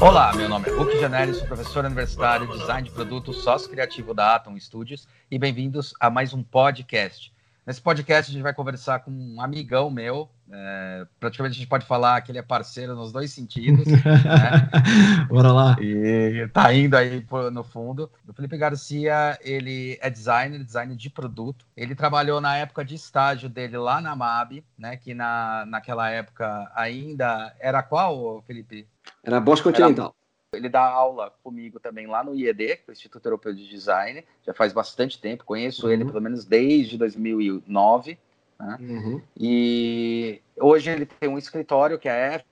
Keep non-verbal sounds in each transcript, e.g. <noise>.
Olá, meu nome é Hulk Janelli, sou professor universitário, design de produto, sócio criativo da Atom Studios e bem-vindos a mais um podcast. Nesse podcast a gente vai conversar com um amigão meu, é, praticamente a gente pode falar que ele é parceiro nos dois sentidos. <laughs> né? Bora lá. E tá indo aí no fundo. O Felipe Garcia, ele é designer, designer de produto. Ele trabalhou na época de estágio dele lá na MAB, né? Que na, naquela época ainda era qual, Felipe? Era Bosch Continental. Era, ele dá aula comigo também lá no IED, que é o Instituto Europeu de Design. Já faz bastante tempo, conheço uhum. ele pelo menos desde 2009. Né? Uhum. E hoje ele tem um escritório que é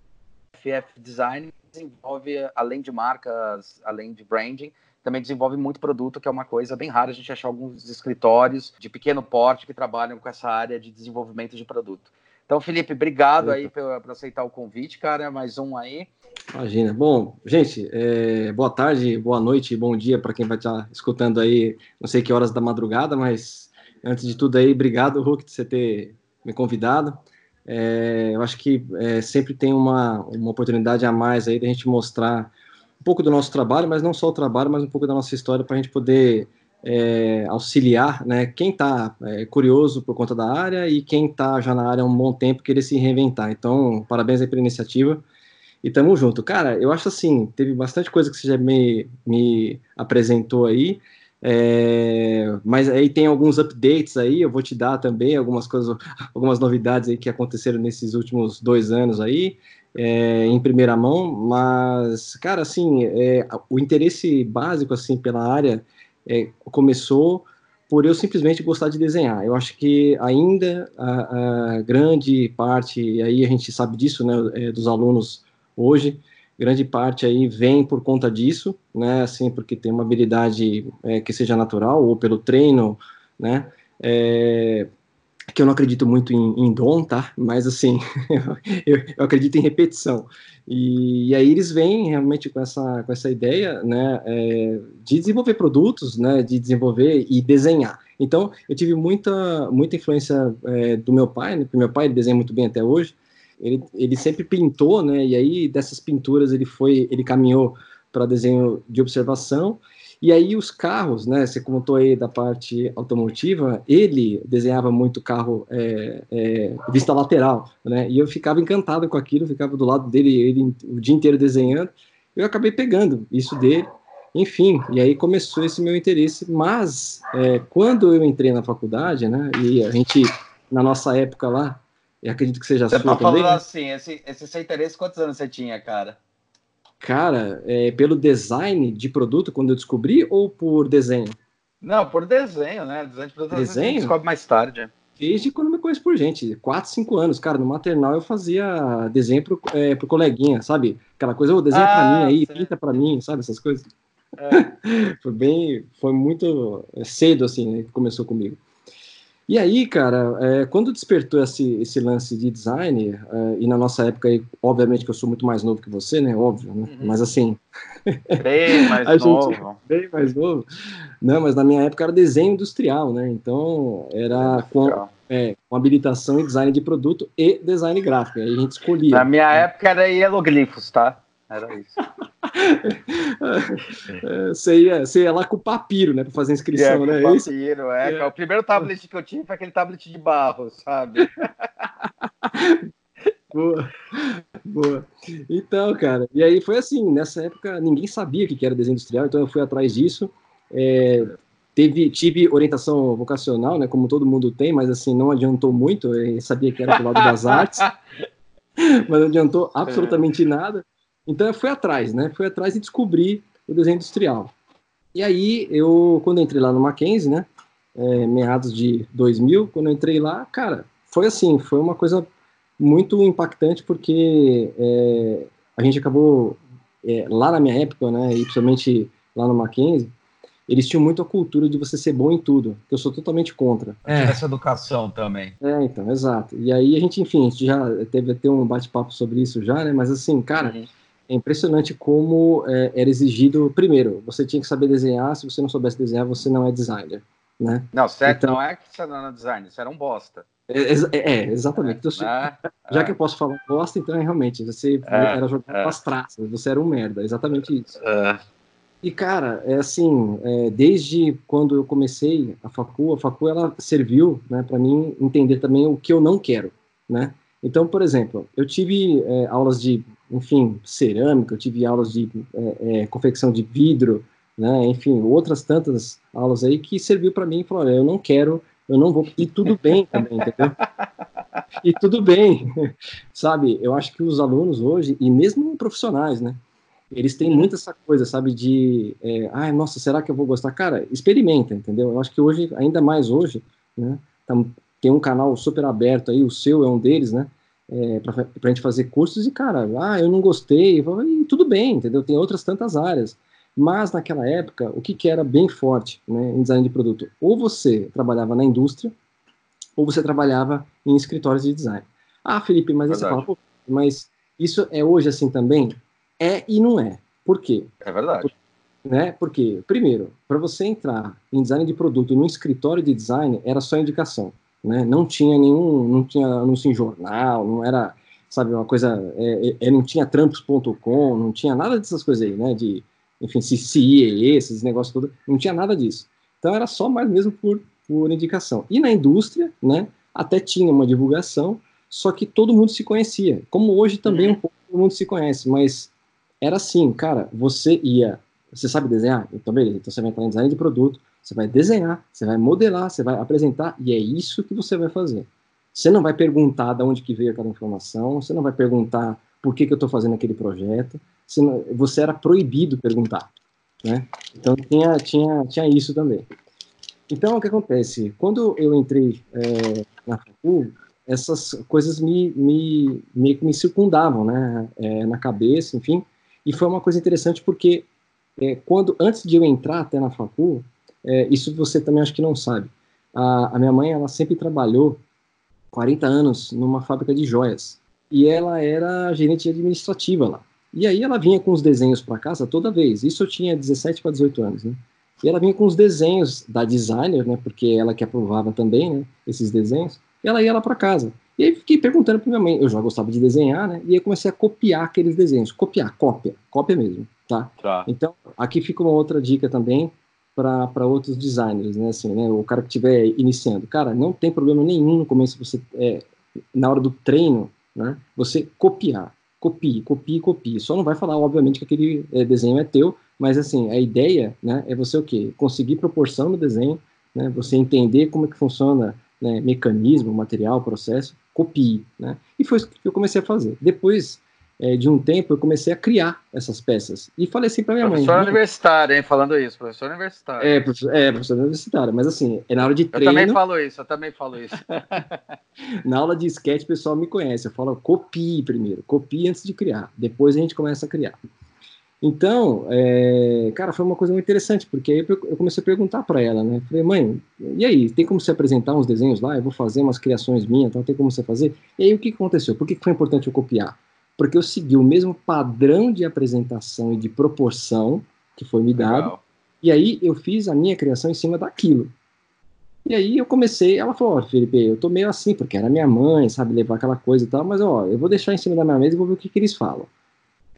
FF Design, desenvolve, além de marcas, além de branding, também desenvolve muito produto, que é uma coisa bem rara a gente achar alguns escritórios de pequeno porte que trabalham com essa área de desenvolvimento de produto. Então, Felipe, obrigado Eita. aí por, por, aceitar o convite, cara. Mais um aí. Imagina. Bom, gente, é, boa tarde, boa noite, bom dia para quem vai estar escutando aí, não sei que horas da madrugada, mas Antes de tudo aí, obrigado, Hulk, de você ter me convidado. É, eu acho que é, sempre tem uma, uma oportunidade a mais aí da gente mostrar um pouco do nosso trabalho, mas não só o trabalho, mas um pouco da nossa história para a gente poder é, auxiliar né, quem está é, curioso por conta da área e quem está já na área há um bom tempo querer se reinventar. Então, parabéns aí pela iniciativa e tamo junto. Cara, eu acho assim, teve bastante coisa que você já me, me apresentou aí, é, mas aí tem alguns updates aí, eu vou te dar também algumas coisas, algumas novidades aí que aconteceram nesses últimos dois anos aí, é, em primeira mão, mas, cara, assim, é, o interesse básico, assim, pela área é, começou por eu simplesmente gostar de desenhar. Eu acho que ainda a, a grande parte, e aí a gente sabe disso, né, é, dos alunos hoje, grande parte aí vem por conta disso, né, assim, porque tem uma habilidade é, que seja natural ou pelo treino, né, é, que eu não acredito muito em, em dom, tá, mas assim, <laughs> eu, eu, acredito em repetição, e, e, aí eles vêm realmente com essa, com essa ideia, né, é, de desenvolver produtos, né, de desenvolver e desenhar. Então, eu tive muita, muita influência é, do meu pai, né, porque meu pai desenha muito bem até hoje, ele, ele sempre pintou, né? E aí dessas pinturas ele foi, ele caminhou para desenho de observação. E aí os carros, né? Você contou aí da parte automotiva, ele desenhava muito carro é, é, vista lateral, né? E eu ficava encantado com aquilo, ficava do lado dele ele o dia inteiro desenhando. Eu acabei pegando isso dele, enfim. E aí começou esse meu interesse. Mas é, quando eu entrei na faculdade, né? E a gente na nossa época lá e acredito que seja você sua tá falando também. assim, esse, esse seu interesse, quantos anos você tinha, cara? Cara, é, pelo design de produto, quando eu descobri, ou por desenho? Não, por desenho, né? Design de produto desenho? descobre mais tarde. Desde quando eu me conheço por gente, 4, 5 anos, cara, no maternal eu fazia desenho pro, é, pro coleguinha, sabe? Aquela coisa, oh, desenha ah, pra mim aí, pinta pra mim, sabe? Essas coisas. É. <laughs> foi bem, foi muito cedo, assim, né, que começou comigo. E aí, cara, é, quando despertou esse, esse lance de design, é, e na nossa época, obviamente que eu sou muito mais novo que você, né? Óbvio, né? Uhum. Mas assim. <laughs> Bem mais <laughs> novo. Gente, bem mais novo. Não, mas na minha época era desenho industrial, né? Então era com, é, com habilitação em design de produto e design gráfico. Aí a gente escolhia. Na minha né? época era hieroglifos, tá? Era isso. <laughs> você, ia, você ia lá com o papiro, né, para fazer inscrição, né? Com papiro, é. é. O primeiro tablet que eu tinha foi aquele tablet de barro, sabe? <laughs> boa, boa. Então, cara, e aí foi assim, nessa época ninguém sabia o que era desenho industrial, então eu fui atrás disso. É, teve, tive orientação vocacional, né, como todo mundo tem, mas assim, não adiantou muito, eu sabia que era do lado das artes, <laughs> mas não adiantou absolutamente nada. Então eu fui atrás, né? Fui atrás e descobri o desenho industrial. E aí eu, quando entrei lá no Mackenzie, né? É, meados de 2000, quando eu entrei lá, cara, foi assim, foi uma coisa muito impactante porque é, a gente acabou é, lá na minha época, né? E principalmente lá no Mackenzie, eles tinham muito a cultura de você ser bom em tudo, que eu sou totalmente contra. É. Essa educação também. É, então, exato. E aí a gente, enfim, a gente já teve até um bate-papo sobre isso já, né? Mas assim, cara, uhum é impressionante como é, era exigido, primeiro, você tinha que saber desenhar, se você não soubesse desenhar, você não é designer, né? Não, certo, então, não é que você não é designer, você era um bosta. É, é, é exatamente. Então, ah, <laughs> já ah. que eu posso falar bosta, então é realmente, você era jogado ah. as traças, você era um merda, exatamente isso. E, cara, é assim, é, desde quando eu comecei a facu, a facu, ela serviu, né, para mim entender também o que eu não quero, né? Então, por exemplo, eu tive é, aulas de, enfim, cerâmica, eu tive aulas de é, é confecção de vidro, né, enfim, outras tantas aulas aí que serviu para mim e falou, olha, eu não quero eu não vou. E tudo bem também, entendeu? <laughs> E tudo bem, sabe? Eu acho que os alunos hoje, e mesmo profissionais, né? Eles têm muito essa coisa, sabe? De, é, ai, nossa, será que eu vou gostar? Cara, experimenta, entendeu? Eu acho que hoje, ainda mais hoje, né? tem um canal super aberto aí, o seu é um deles, né? É, para a gente fazer cursos e, cara, ah, eu não gostei, e tudo bem, entendeu? Tem outras tantas áreas. Mas naquela época, o que, que era bem forte né, em design de produto? Ou você trabalhava na indústria, ou você trabalhava em escritórios de design. Ah, Felipe, mas você fala, mas isso é hoje assim também? É e não é. Por quê? É verdade. Por, né? Porque, primeiro, para você entrar em design de produto num escritório de design, era só indicação. Né? Não tinha nenhum, não tinha anúncio em jornal, não era, sabe, uma coisa, é, é, é não tinha trampos.com, não tinha nada dessas coisas aí, né? De enfim, ia esses negócios todos, não tinha nada disso. Então era só mais mesmo por, por indicação. E na indústria, né, até tinha uma divulgação, só que todo mundo se conhecia. Como hoje também uhum. um pouco todo mundo se conhece, mas era assim, cara, você ia, você sabe desenhar? Então beleza, então você vai entrar em design de produto, você vai desenhar, você vai modelar, você vai apresentar, e é isso que você vai fazer. Você não vai perguntar de onde que veio aquela informação, você não vai perguntar por que, que eu estou fazendo aquele projeto, você era proibido perguntar, né? Então tinha, tinha, tinha isso também. Então o que acontece? Quando eu entrei é, na facu, essas coisas me, me que me circundavam, né? É, na cabeça, enfim. E foi uma coisa interessante porque é, quando antes de eu entrar até na facu, é, isso você também acho que não sabe. A, a minha mãe ela sempre trabalhou 40 anos numa fábrica de joias e ela era gerente administrativa lá. E aí ela vinha com os desenhos para casa toda vez. Isso eu tinha 17 para 18 anos, né? E ela vinha com os desenhos da designer, né? Porque ela que aprovava também, né? Esses desenhos. E ela ia lá para casa. E aí fiquei perguntando para minha mãe. Eu já gostava de desenhar, né? E aí comecei a copiar aqueles desenhos. Copiar, cópia, cópia mesmo, tá? tá. Então aqui fica uma outra dica também para outros designers, né? Assim, né? O cara que estiver iniciando, cara, não tem problema nenhum no começo você é, na hora do treino, né? Você copiar copie, copie, copie. Só não vai falar, obviamente, que aquele é, desenho é teu, mas assim, a ideia né, é você o quê? Conseguir proporção no desenho, né, você entender como é que funciona né, mecanismo, material, processo, copie. Né? E foi isso que eu comecei a fazer. Depois é, de um tempo, eu comecei a criar essas peças. E falei assim para minha professor mãe. Professor universitário, hein? Falando isso, professor universitário. É, professor, é, professor universitário. Mas assim, é na hora de treino. Eu também falo isso, eu também falo isso. <laughs> na aula de sketch, o pessoal me conhece. Eu falo, copie primeiro, copie antes de criar. Depois a gente começa a criar. Então, é, cara, foi uma coisa muito interessante, porque aí eu comecei a perguntar para ela, né? Falei, mãe, e aí, tem como você apresentar uns desenhos lá? Eu vou fazer umas criações minhas, então tem como você fazer? E aí, o que aconteceu? Por que foi importante eu copiar? Porque eu segui o mesmo padrão de apresentação e de proporção que foi me dado, Legal. e aí eu fiz a minha criação em cima daquilo. E aí eu comecei, ela falou, ó, oh, Felipe, eu tô meio assim, porque era minha mãe, sabe, levar aquela coisa e tal, mas ó, eu vou deixar em cima da minha mesa e vou ver o que, que eles falam.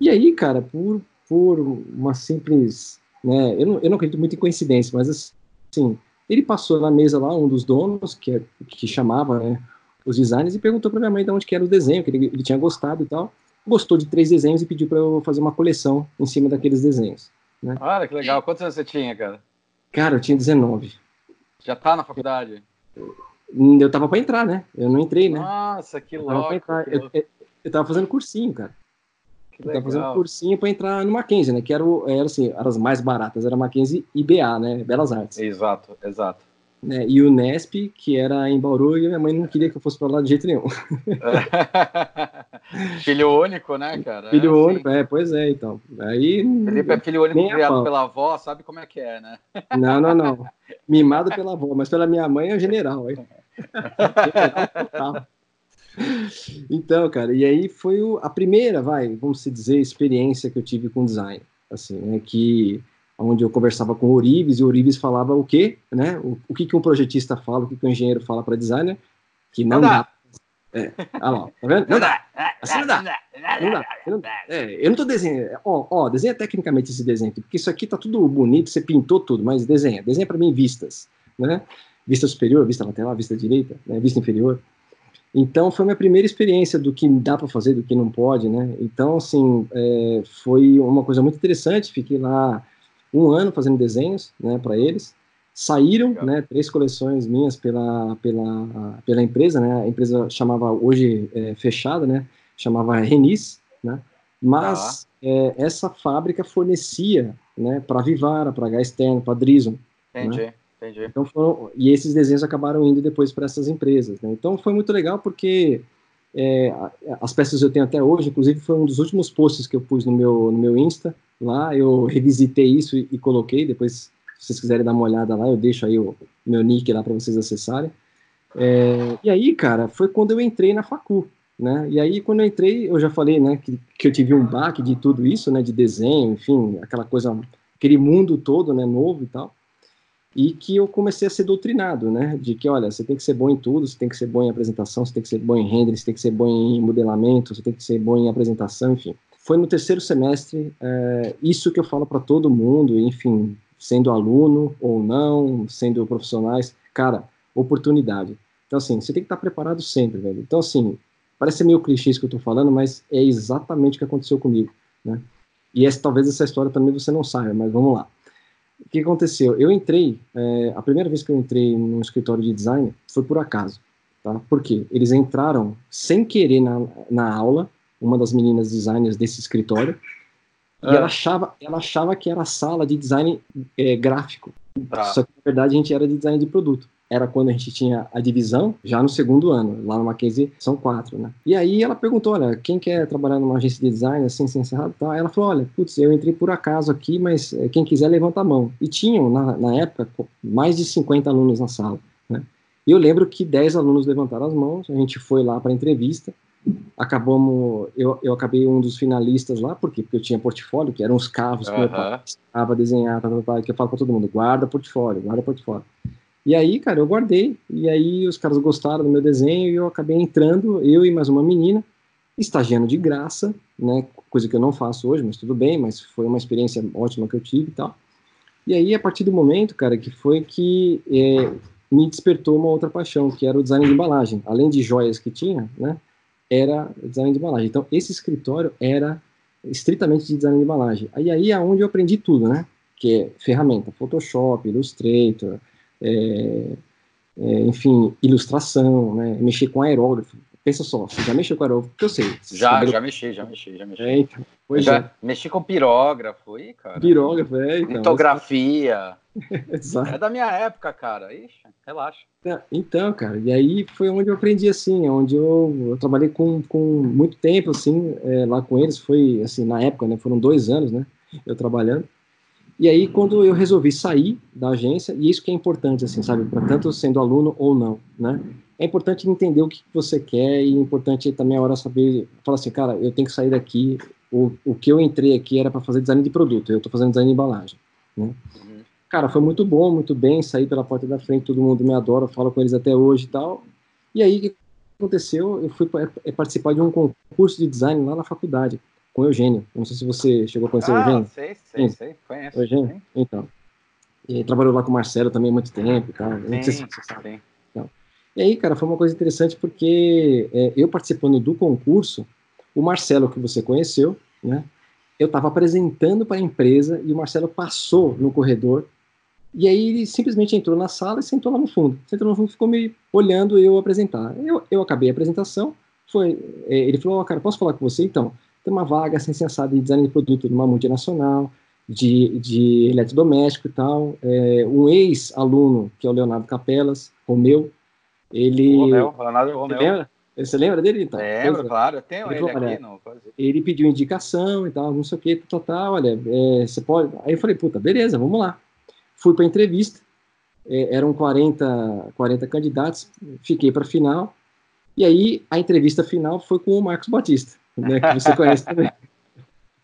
E aí, cara, por, por uma simples, né, eu não, eu não acredito muito em coincidência, mas assim, ele passou na mesa lá, um dos donos, que, é, que chamava, né, os designers, e perguntou para minha mãe de onde que era o desenho, que ele, ele tinha gostado e tal gostou de três desenhos e pediu para eu fazer uma coleção em cima daqueles desenhos. Né? Olha que legal. Quantos anos você tinha, cara? Cara, eu tinha 19. Já tá na faculdade? Eu tava para entrar, né? Eu não entrei, né? Nossa, que eu louco. Tava eu, eu, eu, tava fazendo cursinho, cara. Que eu tava fazendo cursinho para entrar no Mackenzie, né? Que era, era assim, eram as mais baratas, era Mackenzie e BA, né? Belas Artes. Exato, exato né, e o Nesp, que era em Bauru, e minha mãe não queria que eu fosse para lá de jeito nenhum. <laughs> <laughs> filho único, né, cara? Filho é, único, é, pois é, então. Aí, Felipe é filho único criado pela avó, sabe como é que é, né? Não, não, não. Mimado pela avó, mas pela minha mãe é o general. Aí. Então, cara, e aí foi o, a primeira, vai, vamos dizer, experiência que eu tive com design. Assim, né, que onde eu conversava com o Orives, e o Orives falava o quê, né? O, o que, que um projetista fala, o que, que um engenheiro fala para designer. que não dá. Dá. É, olha lá, tá vendo? Não dá. Assim não dá. Não dá. Eu não, é, eu não tô desenhando. Ó, ó, desenha tecnicamente esse desenho aqui, porque isso aqui tá tudo bonito, você pintou tudo, mas desenha. Desenha para mim vistas, né? Vista superior, vista lateral, vista direita, né? vista inferior. Então, foi minha primeira experiência do que dá para fazer, do que não pode, né? Então, assim, é, foi uma coisa muito interessante. Fiquei lá um ano fazendo desenhos, né, para eles. Saíram, Legal. né, três coleções minhas pela, pela, pela empresa, né, a empresa chamava, hoje é, fechada, né, chamava Renis, né, mas ah. é, essa fábrica fornecia, né, para Vivara, para H Externo, para Drison. Né. Entendi. Né? Entendi. Então foram, e esses desenhos acabaram indo depois para essas empresas. Né? Então foi muito legal porque é, as peças eu tenho até hoje, inclusive foi um dos últimos posts que eu pus no meu, no meu Insta. Lá eu revisitei isso e, e coloquei. Depois se vocês quiserem dar uma olhada lá, eu deixo aí o meu nick lá para vocês acessarem. É, e aí, cara, foi quando eu entrei na facu, né? E aí, quando eu entrei, eu já falei, né, que, que eu tive um baque de tudo isso, né, de desenho, enfim, aquela coisa, aquele mundo todo, né, novo e tal. E que eu comecei a ser doutrinado, né, de que, olha, você tem que ser bom em tudo, você tem que ser bom em apresentação, você tem que ser bom em render, você tem que ser bom em modelamento, você tem que ser bom em apresentação, enfim. Foi no terceiro semestre, é, isso que eu falo para todo mundo, enfim, sendo aluno ou não, sendo profissionais, cara, oportunidade. Então, assim, você tem que estar preparado sempre, velho. Então, assim, parece meio clichê isso que eu tô falando, mas é exatamente o que aconteceu comigo, né? E essa, talvez essa história também você não saiba, mas vamos lá. O que aconteceu? Eu entrei, é, a primeira vez que eu entrei no escritório de design foi por acaso, tá? Por quê? Eles entraram sem querer na, na aula, uma das meninas designers desse escritório, e ela, ah. achava, ela achava que era sala de design é, gráfico. Tá. Só que, na verdade, a gente era de design de produto. Era quando a gente tinha a divisão, já no segundo ano. Lá no Mackenzie são quatro, né? E aí ela perguntou, olha, quem quer trabalhar numa agência de design, assim, sem encerrado tal? Ela falou, olha, putz, eu entrei por acaso aqui, mas é, quem quiser levanta a mão. E tinham, na, na época, mais de 50 alunos na sala, né? E eu lembro que 10 alunos levantaram as mãos, a gente foi lá para a entrevista, acabamos, eu, eu acabei um dos finalistas lá, por quê? Porque eu tinha portfólio, que eram os carros que eu estava desenhar, tá, tá, tá, que eu falo para todo mundo, guarda portfólio, guarda portfólio. E aí, cara, eu guardei, e aí os caras gostaram do meu desenho, e eu acabei entrando, eu e mais uma menina, estagiando de graça, né, coisa que eu não faço hoje, mas tudo bem, mas foi uma experiência ótima que eu tive e tal. E aí, a partir do momento, cara, que foi que é, me despertou uma outra paixão, que era o design de embalagem. Além de joias que tinha, né, era design de embalagem. Então, esse escritório era estritamente de design de embalagem. Aí aí é onde eu aprendi tudo, né? Que é ferramenta, Photoshop, Illustrator, é, é, enfim, ilustração, né? Mexer com aerógrafo. Pensa só, você já mexeu com aerógrafo? Que eu sei. Já, já mexi, já mexi, já mexi. É, então, já é. mexi com pirógrafo aí, cara. Pirógrafo, é. Então, Litografia. <laughs> Exato. É da minha época, cara. Ixi, relaxa. É, então, cara, e aí foi onde eu aprendi, assim, onde eu, eu trabalhei com, com muito tempo, assim, é, lá com eles, foi, assim, na época, né, foram dois anos, né, eu trabalhando, e aí quando eu resolvi sair da agência, e isso que é importante, assim, sabe, para tanto sendo aluno ou não, né, é importante entender o que você quer e é importante também a hora saber, falar assim, cara, eu tenho que sair daqui, o, o que eu entrei aqui era para fazer design de produto, eu estou fazendo design de embalagem, né. Cara, foi muito bom, muito bem, saí pela porta da frente, todo mundo me adora, falo com eles até hoje e tal. E aí, o que aconteceu? Eu fui é, participar de um concurso de design lá na faculdade, com o Eugênio. Não sei se você chegou a conhecer ah, o Eugênio. sei, sei, sim. sei, conheço. Eugênio? Sim. Então. E trabalhou lá com o Marcelo também há muito tempo e tal. Sim, não sei se você sabe. Então. E aí, cara, foi uma coisa interessante porque é, eu participando do concurso, o Marcelo, que você conheceu, né? Eu estava apresentando para a empresa e o Marcelo passou no corredor e aí ele simplesmente entrou na sala e sentou lá no fundo. Sentou no fundo ficou me olhando eu apresentar. Eu, eu acabei a apresentação, foi, é, ele falou, oh, cara, posso falar com você? Então, tem uma vaga sem sensada de design de produto numa multinacional, de, de eletrodoméstico e tal. É, um ex-aluno, que é o Leonardo Capelas, Romeu, ele... Romeu, Leonardo Romeu. Você lembra? Você lembra dele, então? Lembro, claro, eu tenho ele, ele falou, aqui. No... Ele pediu indicação e tal, não sei o que, total, olha, é, você pode... Aí eu falei, puta, beleza, vamos lá. Fui para a entrevista, é, eram 40, 40 candidatos, fiquei para a final, e aí a entrevista final foi com o Marcos Batista, né, que você conhece também.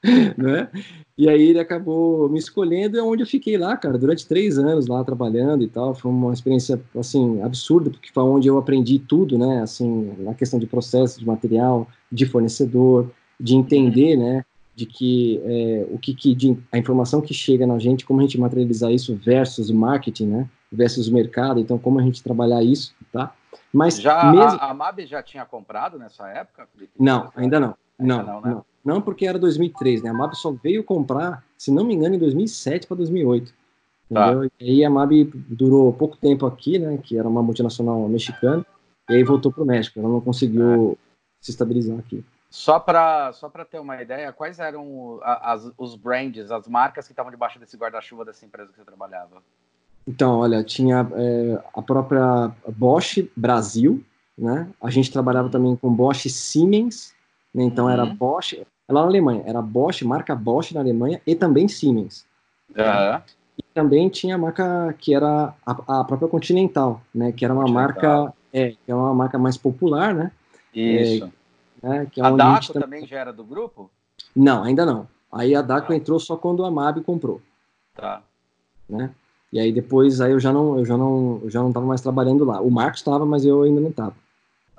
<laughs> né? E aí ele acabou me escolhendo e é onde eu fiquei lá, cara, durante três anos lá trabalhando e tal. Foi uma experiência, assim, absurda, porque foi onde eu aprendi tudo, né? Assim, na questão de processo, de material, de fornecedor, de entender, né? De que é, o que, que de, a informação que chega na gente, como a gente materializar isso versus o marketing, né? Versus o mercado. Então, como a gente trabalhar isso, tá? Mas já mesmo... a, a MAB já tinha comprado nessa época? Felipe? Não, ainda não. Não, não, né? não, não, porque era 2003, né? A MAB só veio comprar, se não me engano, em 2007 para 2008. Tá. Entendeu? E aí a MAB durou pouco tempo aqui, né? Que era uma multinacional mexicana, e aí voltou para o México. Ela não conseguiu é. se estabilizar aqui. Só para só ter uma ideia, quais eram as, os brands, as marcas que estavam debaixo desse guarda-chuva dessa empresa que você trabalhava? Então, olha, tinha é, a própria Bosch Brasil, né? A gente trabalhava também com Bosch Siemens, né? Então uhum. era Bosch, lá na Alemanha, era Bosch, marca Bosch na Alemanha e também Siemens. Uhum. E também tinha a marca que era a, a própria Continental, né? Que era uma marca, é, que é uma marca mais popular, né? Isso. É, né? Que é a Daco a também já era do grupo? Não, ainda não. Aí a Daco entrou só quando a MAB comprou. Tá. Né? E aí depois aí eu já não eu já não eu já não estava mais trabalhando lá. O Marcos estava, mas eu ainda não estava.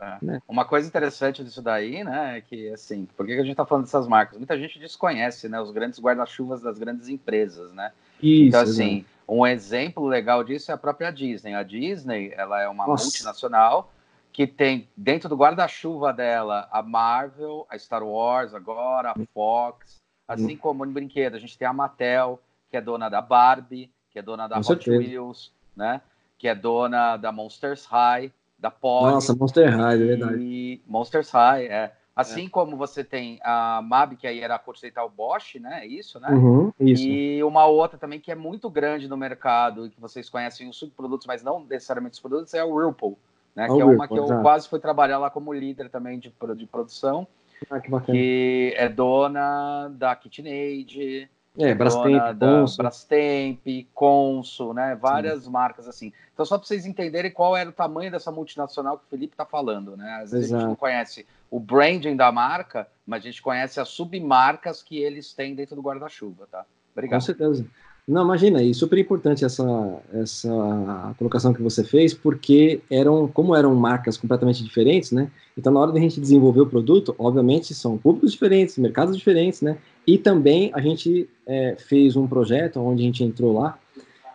É. Né? Uma coisa interessante disso daí, né, é que assim, por que a gente está falando dessas marcas? Muita gente desconhece, né, os grandes guarda-chuvas das grandes empresas, né? Isso, então assim, exatamente. um exemplo legal disso é a própria Disney. A Disney, ela é uma Nossa. multinacional que tem dentro do guarda-chuva dela a Marvel, a Star Wars agora, a Fox, assim hum. como no brinquedo a gente tem a Mattel, que é dona da Barbie, que é dona da Com Hot certeza. Wheels, né? Que é dona da Monsters High, da Poli. Nossa, Monster High, é verdade. E Monsters High, é. Assim é. como você tem a MAB, que aí era a Continental Bosch, né? Isso, né? Uhum, isso. E uma outra também que é muito grande no mercado e que vocês conhecem os subprodutos, mas não necessariamente os produtos, é a Whirlpool, né? que é uma que eu quase fui trabalhar lá como líder também de, de produção. Ah, que. Que é dona da KitchenAid, é, Brastemp, da Brastemp, Consul, né? Várias Sim. marcas assim. Então, só para vocês entenderem qual era o tamanho dessa multinacional que o Felipe está falando, né? Às vezes Exato. a gente não conhece o branding da marca, mas a gente conhece as submarcas que eles têm dentro do guarda-chuva, tá? Obrigado. Com certeza. Não, imagina, e super importante essa, essa colocação que você fez, porque eram, como eram marcas completamente diferentes, né? Então, na hora da gente desenvolver o produto, obviamente são públicos diferentes, mercados diferentes, né? E também a gente é, fez um projeto onde a gente entrou lá,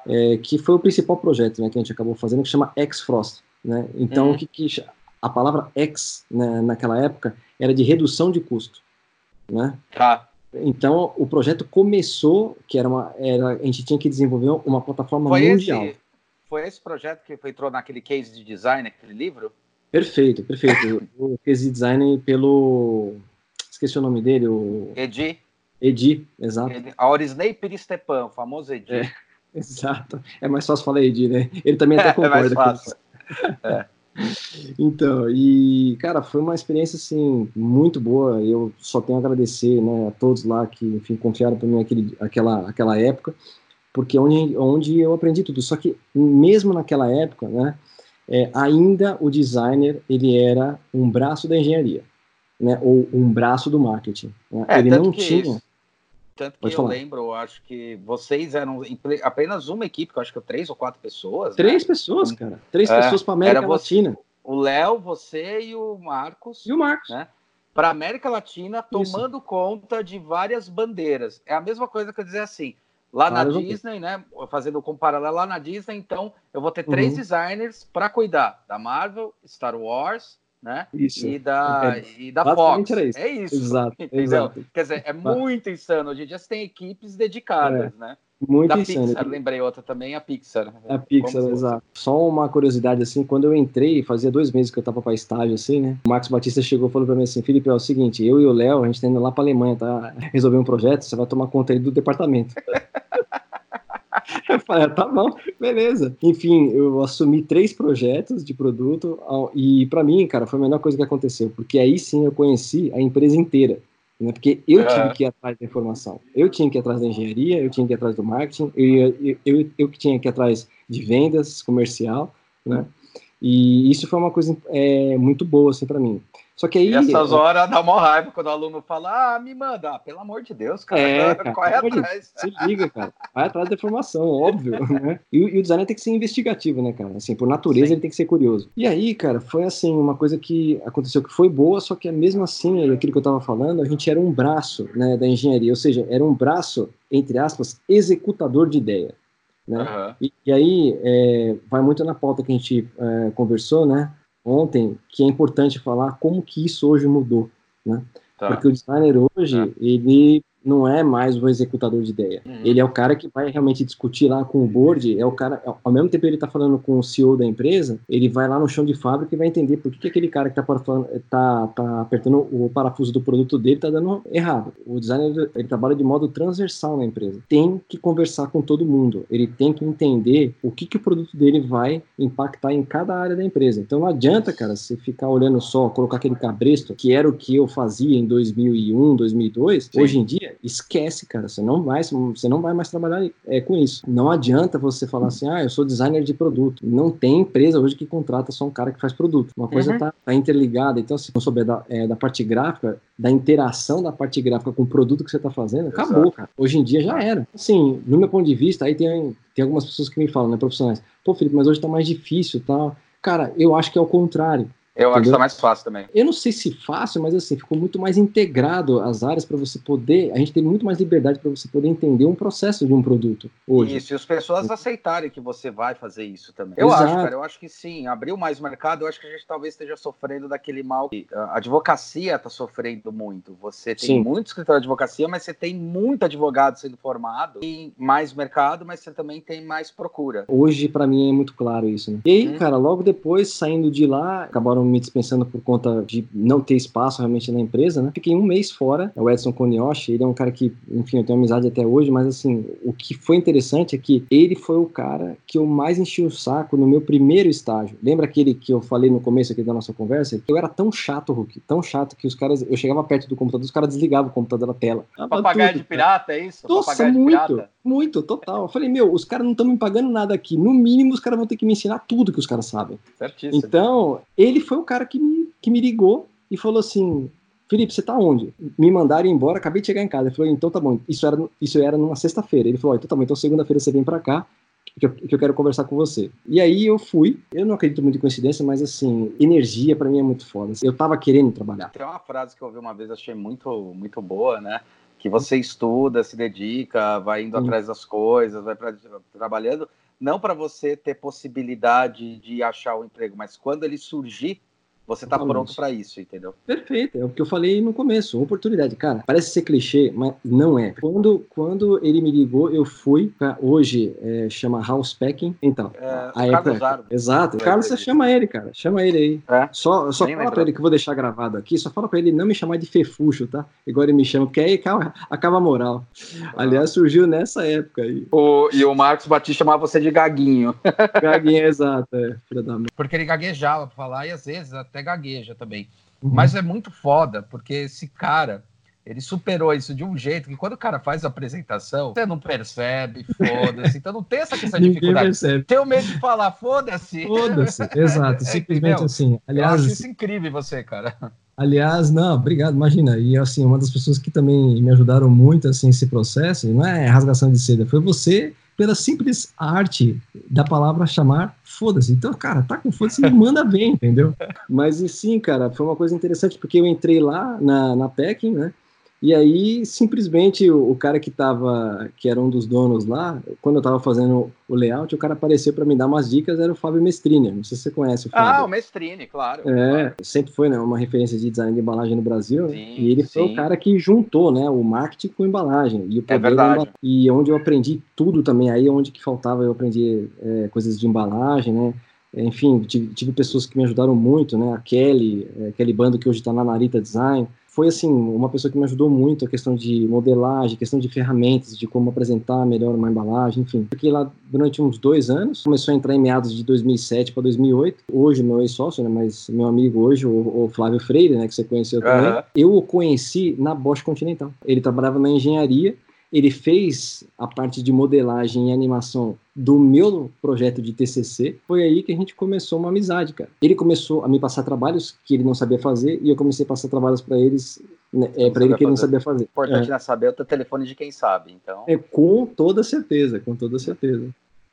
é, que foi o principal projeto né, que a gente acabou fazendo, que chama X-Frost. Né? Então, uhum. o que, que, a palavra X né, naquela época era de redução de custo. Né? Tá. Então, o projeto começou, que era uma, era, a gente tinha que desenvolver uma plataforma foi mundial. Esse, foi esse projeto que entrou naquele case de design, aquele livro? Perfeito, perfeito. <laughs> o case de design pelo... Esqueci o nome dele. O... Edi. Edi, exato. Edi. Aurisney Piristepan, o famoso Edi. É, <laughs> exato. É mais fácil falar Edi, né? Ele também até concorda. <laughs> é mais fácil. É. Então, e cara, foi uma experiência assim muito boa. Eu só tenho a agradecer, né, a todos lá que, enfim, confiaram para mim aquele, aquela, aquela época, porque é onde, onde eu aprendi tudo. Só que mesmo naquela época, né, é, ainda o designer ele era um braço da engenharia, né, ou um braço do marketing. Né? É, ele não tinha. Isso. Tanto que eu lembro, eu acho que vocês eram apenas uma equipe, que eu acho que três ou quatro pessoas. Três né? pessoas, cara. Três é, pessoas para América Latina. O Léo, você e o Marcos. E o Marcos. Né? Para América Latina, tomando Isso. conta de várias bandeiras. É a mesma coisa que eu dizer assim. Lá na Disney, né? Fazendo um paralelo lá na Disney, então eu vou ter três uhum. designers para cuidar da Marvel, Star Wars, né? Isso. E da, é. e da Fox. Isso. É isso. Exato, <laughs> exato. Quer dizer, é muito insano. Hoje em dia você tem equipes dedicadas, é. né? Muito da insano. Pixar, lembrei outra também, a Pixar. A Pixar, exato. Só uma curiosidade, assim, quando eu entrei, fazia dois meses que eu tava para estágio, assim, né? O Marcos Batista chegou e falou para mim assim, Felipe, é o seguinte, eu e o Léo, a gente tá indo lá pra Alemanha, tá? Resolver um projeto, você vai tomar conta aí do departamento. <laughs> <laughs> Eu falei, ah, tá bom, beleza. Enfim, eu assumi três projetos de produto e para mim, cara, foi a melhor coisa que aconteceu, porque aí sim eu conheci a empresa inteira. Né? Porque eu é. tive que ir atrás da informação, eu tinha que ir atrás da engenharia, eu tinha que ir atrás do marketing, eu, eu, eu, eu que tinha que ir atrás de vendas, comercial, né? E isso foi uma coisa é, muito boa assim para mim. Só que aí. E essas horas dá uma raiva quando o aluno fala, ah, me manda, ah, pelo amor de Deus, cara, é, cara corre atrás. Se liga, cara. Vai atrás da informação, óbvio. <laughs> Né? E, e, o designer tem que ser investigativo, né, cara? Assim, por natureza Sim. ele tem que ser curioso. E aí, cara, foi assim, uma coisa que aconteceu que foi boa, só que mesmo assim, aquilo que eu tava falando, a gente era um braço né, da engenharia, ou seja, era um braço, entre aspas, executador de ideia. Né? Uhum. E, e, aí é, vai muito na pauta que a gente é, conversou, né? Ontem, que é importante falar como que isso hoje mudou, né? Tá. Porque o designer hoje, é. ele não é mais o executador de ideia. Uhum. Ele é o cara que vai realmente discutir lá com o board, é o cara, ao mesmo tempo ele está falando com o CEO da empresa, ele vai lá no chão de fábrica e vai entender por que, que aquele cara que está tá, tá apertando o parafuso do produto dele está dando errado. O designer ele trabalha de modo transversal na empresa. Tem que conversar com todo mundo. Ele tem que entender o que, que o produto dele vai impactar em cada área da empresa. Então não adianta, cara, você ficar olhando só, colocar aquele cabresto, que era o que eu fazia em 2001, 2002. Sim. Hoje em dia, esquece, cara. Você não vai, você não vai mais trabalhar é, com isso. Não adianta você falar assim, ah, eu sou designer de produto. Não tem empresa hoje que contrata só um cara que faz produto. Uma coisa uhum. tá, tá, interligada. Então, se não souber da, é, da parte gráfica, da interação da parte gráfica com o produto que você está fazendo, acabou, Exato. cara. Hoje em dia já era. Assim, no meu ponto de vista, aí tem, tem algumas pessoas que me falam, né, profissionais, pô, Felipe, mas hoje está mais difícil tal. Cara, eu acho que é o contrário. Eu acho que está mais fácil também. Eu não sei se fácil, mas assim, ficou muito mais integrado as áreas para você poder. A gente tem muito mais liberdade para você poder entender um processo de um produto hoje. Isso, e as pessoas aceitarem que você vai fazer isso também. Eu Exato. acho, cara, eu acho que sim. Abriu mais o mercado, eu acho que a gente talvez esteja sofrendo daquele mal que a advocacia está sofrendo muito. Você tem sim. muito escritório de advocacia, mas você tem muito advogado sendo formado, tem mais mercado, mas você também tem mais procura. Hoje, para mim, é muito claro isso. Né? E aí, hum. cara, logo depois, saindo de lá, acabaram me dispensando por conta de não ter espaço realmente na empresa, né? Fiquei um mês fora. É o Edson Konioshi, ele é um cara que, enfim, eu tenho amizade até hoje, mas assim, o que foi interessante é que ele foi o cara que eu mais enchi o saco no meu primeiro estágio. Lembra aquele que eu falei no começo aqui da nossa conversa? Eu era tão chato, Hulk, tão chato que os caras, eu chegava perto do computador, os caras desligavam o computador da tela. Papagaio tudo, de pirata, cara. é isso? Nossa, muito, muito, total. Eu falei, meu, os caras não estão me pagando nada aqui. No mínimo, os caras vão ter que me ensinar tudo que os caras sabem. Certíssimo. Então, ele foi o cara que me, que me ligou e falou assim: Felipe, você tá onde? Me mandaram embora, acabei de chegar em casa. Ele falou, então tá bom. Isso era, isso era numa sexta-feira. Ele falou, então tá bom, então segunda-feira você vem para cá, que eu, que eu, quero conversar com você. E aí eu fui. Eu não acredito muito em coincidência, mas assim, energia para mim é muito foda. Eu tava querendo trabalhar. Tem uma frase que eu ouvi uma vez, achei muito, muito boa, né? Que você estuda, se dedica, vai indo atrás das coisas, vai pra, trabalhando, não para você ter possibilidade de achar o emprego, mas quando ele surgir, você tá pronto para isso, entendeu? Perfeito, é o que eu falei no começo, oportunidade. Cara, parece ser clichê, mas não é. Quando, quando ele me ligou, eu fui pra, hoje, é, chama House Packing. Então, é, a Carlos época, Exato. Carlos, você chama ele, cara. Chama ele aí. É? Só, só fala para ele que eu vou deixar gravado aqui, só fala para ele não me chamar de fefuxo, tá? Igual ele me chama, porque aí acaba, acaba a moral. Ah. Aliás, surgiu nessa época aí. O, e o Marcos Batista chamava você de gaguinho. gaguinho, <laughs> exato, é, filho da Porque ele gaguejava pra falar e às vezes até gagueja também. Uhum. Mas é muito foda, porque esse cara, ele superou isso de um jeito que quando o cara faz a apresentação, você não percebe, foda-se. Então não tem essa questão de dificuldade. Percebe. Tem o medo de falar, foda-se. Foda-se, <laughs> exato. É, simplesmente meu, assim. Aliás, eu acho isso incrível você, cara. Aliás, não, obrigado, imagina. E assim, uma das pessoas que também me ajudaram muito assim esse processo, não é rasgação de seda, foi você pela simples arte da palavra chamar foda-se. Então, cara, tá com foda-se, me manda bem, entendeu? Mas e sim, cara, foi uma coisa interessante porque eu entrei lá na, na Packing, né? E aí, simplesmente, o, o, cara que tava, que era um dos donos lá, quando eu tava fazendo o layout, o cara apareceu para me dar umas dicas, era o Fábio Mestrini. Não sei se você conhece o Fábio. Ah, o Mestrini, claro. É, claro. sempre foi né, uma referência de design de embalagem no Brasil. Sim, e ele sim. foi o cara que juntou né, o marketing com a embalagem. E o é verdade. E onde eu aprendi tudo também, aí onde que faltava eu aprendi é, coisas de embalagem, né? Enfim, tive, tive, pessoas que me ajudaram muito, né? A Kelly, é, Kelly Bando, que hoje está na Narita Design foi assim uma pessoa que me ajudou muito a questão de modelagem, questão de ferramentas, de como apresentar melhor uma embalagem, enfim. Fiquei lá durante uns dois anos, começou a entrar em meados de 2007 para 2008. Hoje meu ex-sócio, né, mas meu amigo hoje, o, o, Flávio Freire, né, que você conheceu também, eu o conheci na Bosch Continental. Ele trabalhava na engenharia ele fez a parte de modelagem e animação do meu projeto de TCC. Foi aí que a gente começou uma amizade, cara. Ele começou a me passar trabalhos que ele não sabia fazer e eu comecei a passar trabalhos para eles, né, é, para ele que ele não sabia fazer. O importante é. é saber o telefone de quem sabe, então. É com toda certeza, com toda certeza.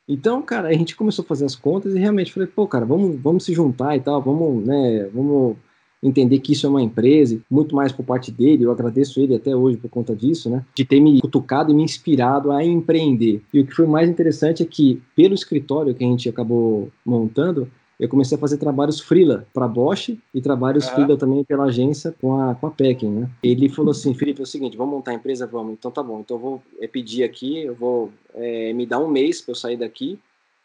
Então, cara, a gente começou a fazer as contas e realmente falei, pô, cara, vamos, vamos se juntar e tal, vamos, né, vamos entender que isso é uma empresa, muito mais por parte dele, eu agradeço ele até hoje por conta disso, né, de ter me cutucado e me inspirado a empreender. E o que foi mais interessante é que, pelo escritório que a gente acabou montando, eu comecei a fazer trabalhos freela para Bosch e trabalhos uhum. freela também pela agência com a, com a Pecking, né? Ele falou assim, Felipe, é o seguinte, vamos montar a empresa? Vamos. Então tá bom, então eu vou é, pedir aqui, eu vou é, me dar um mês para eu sair daqui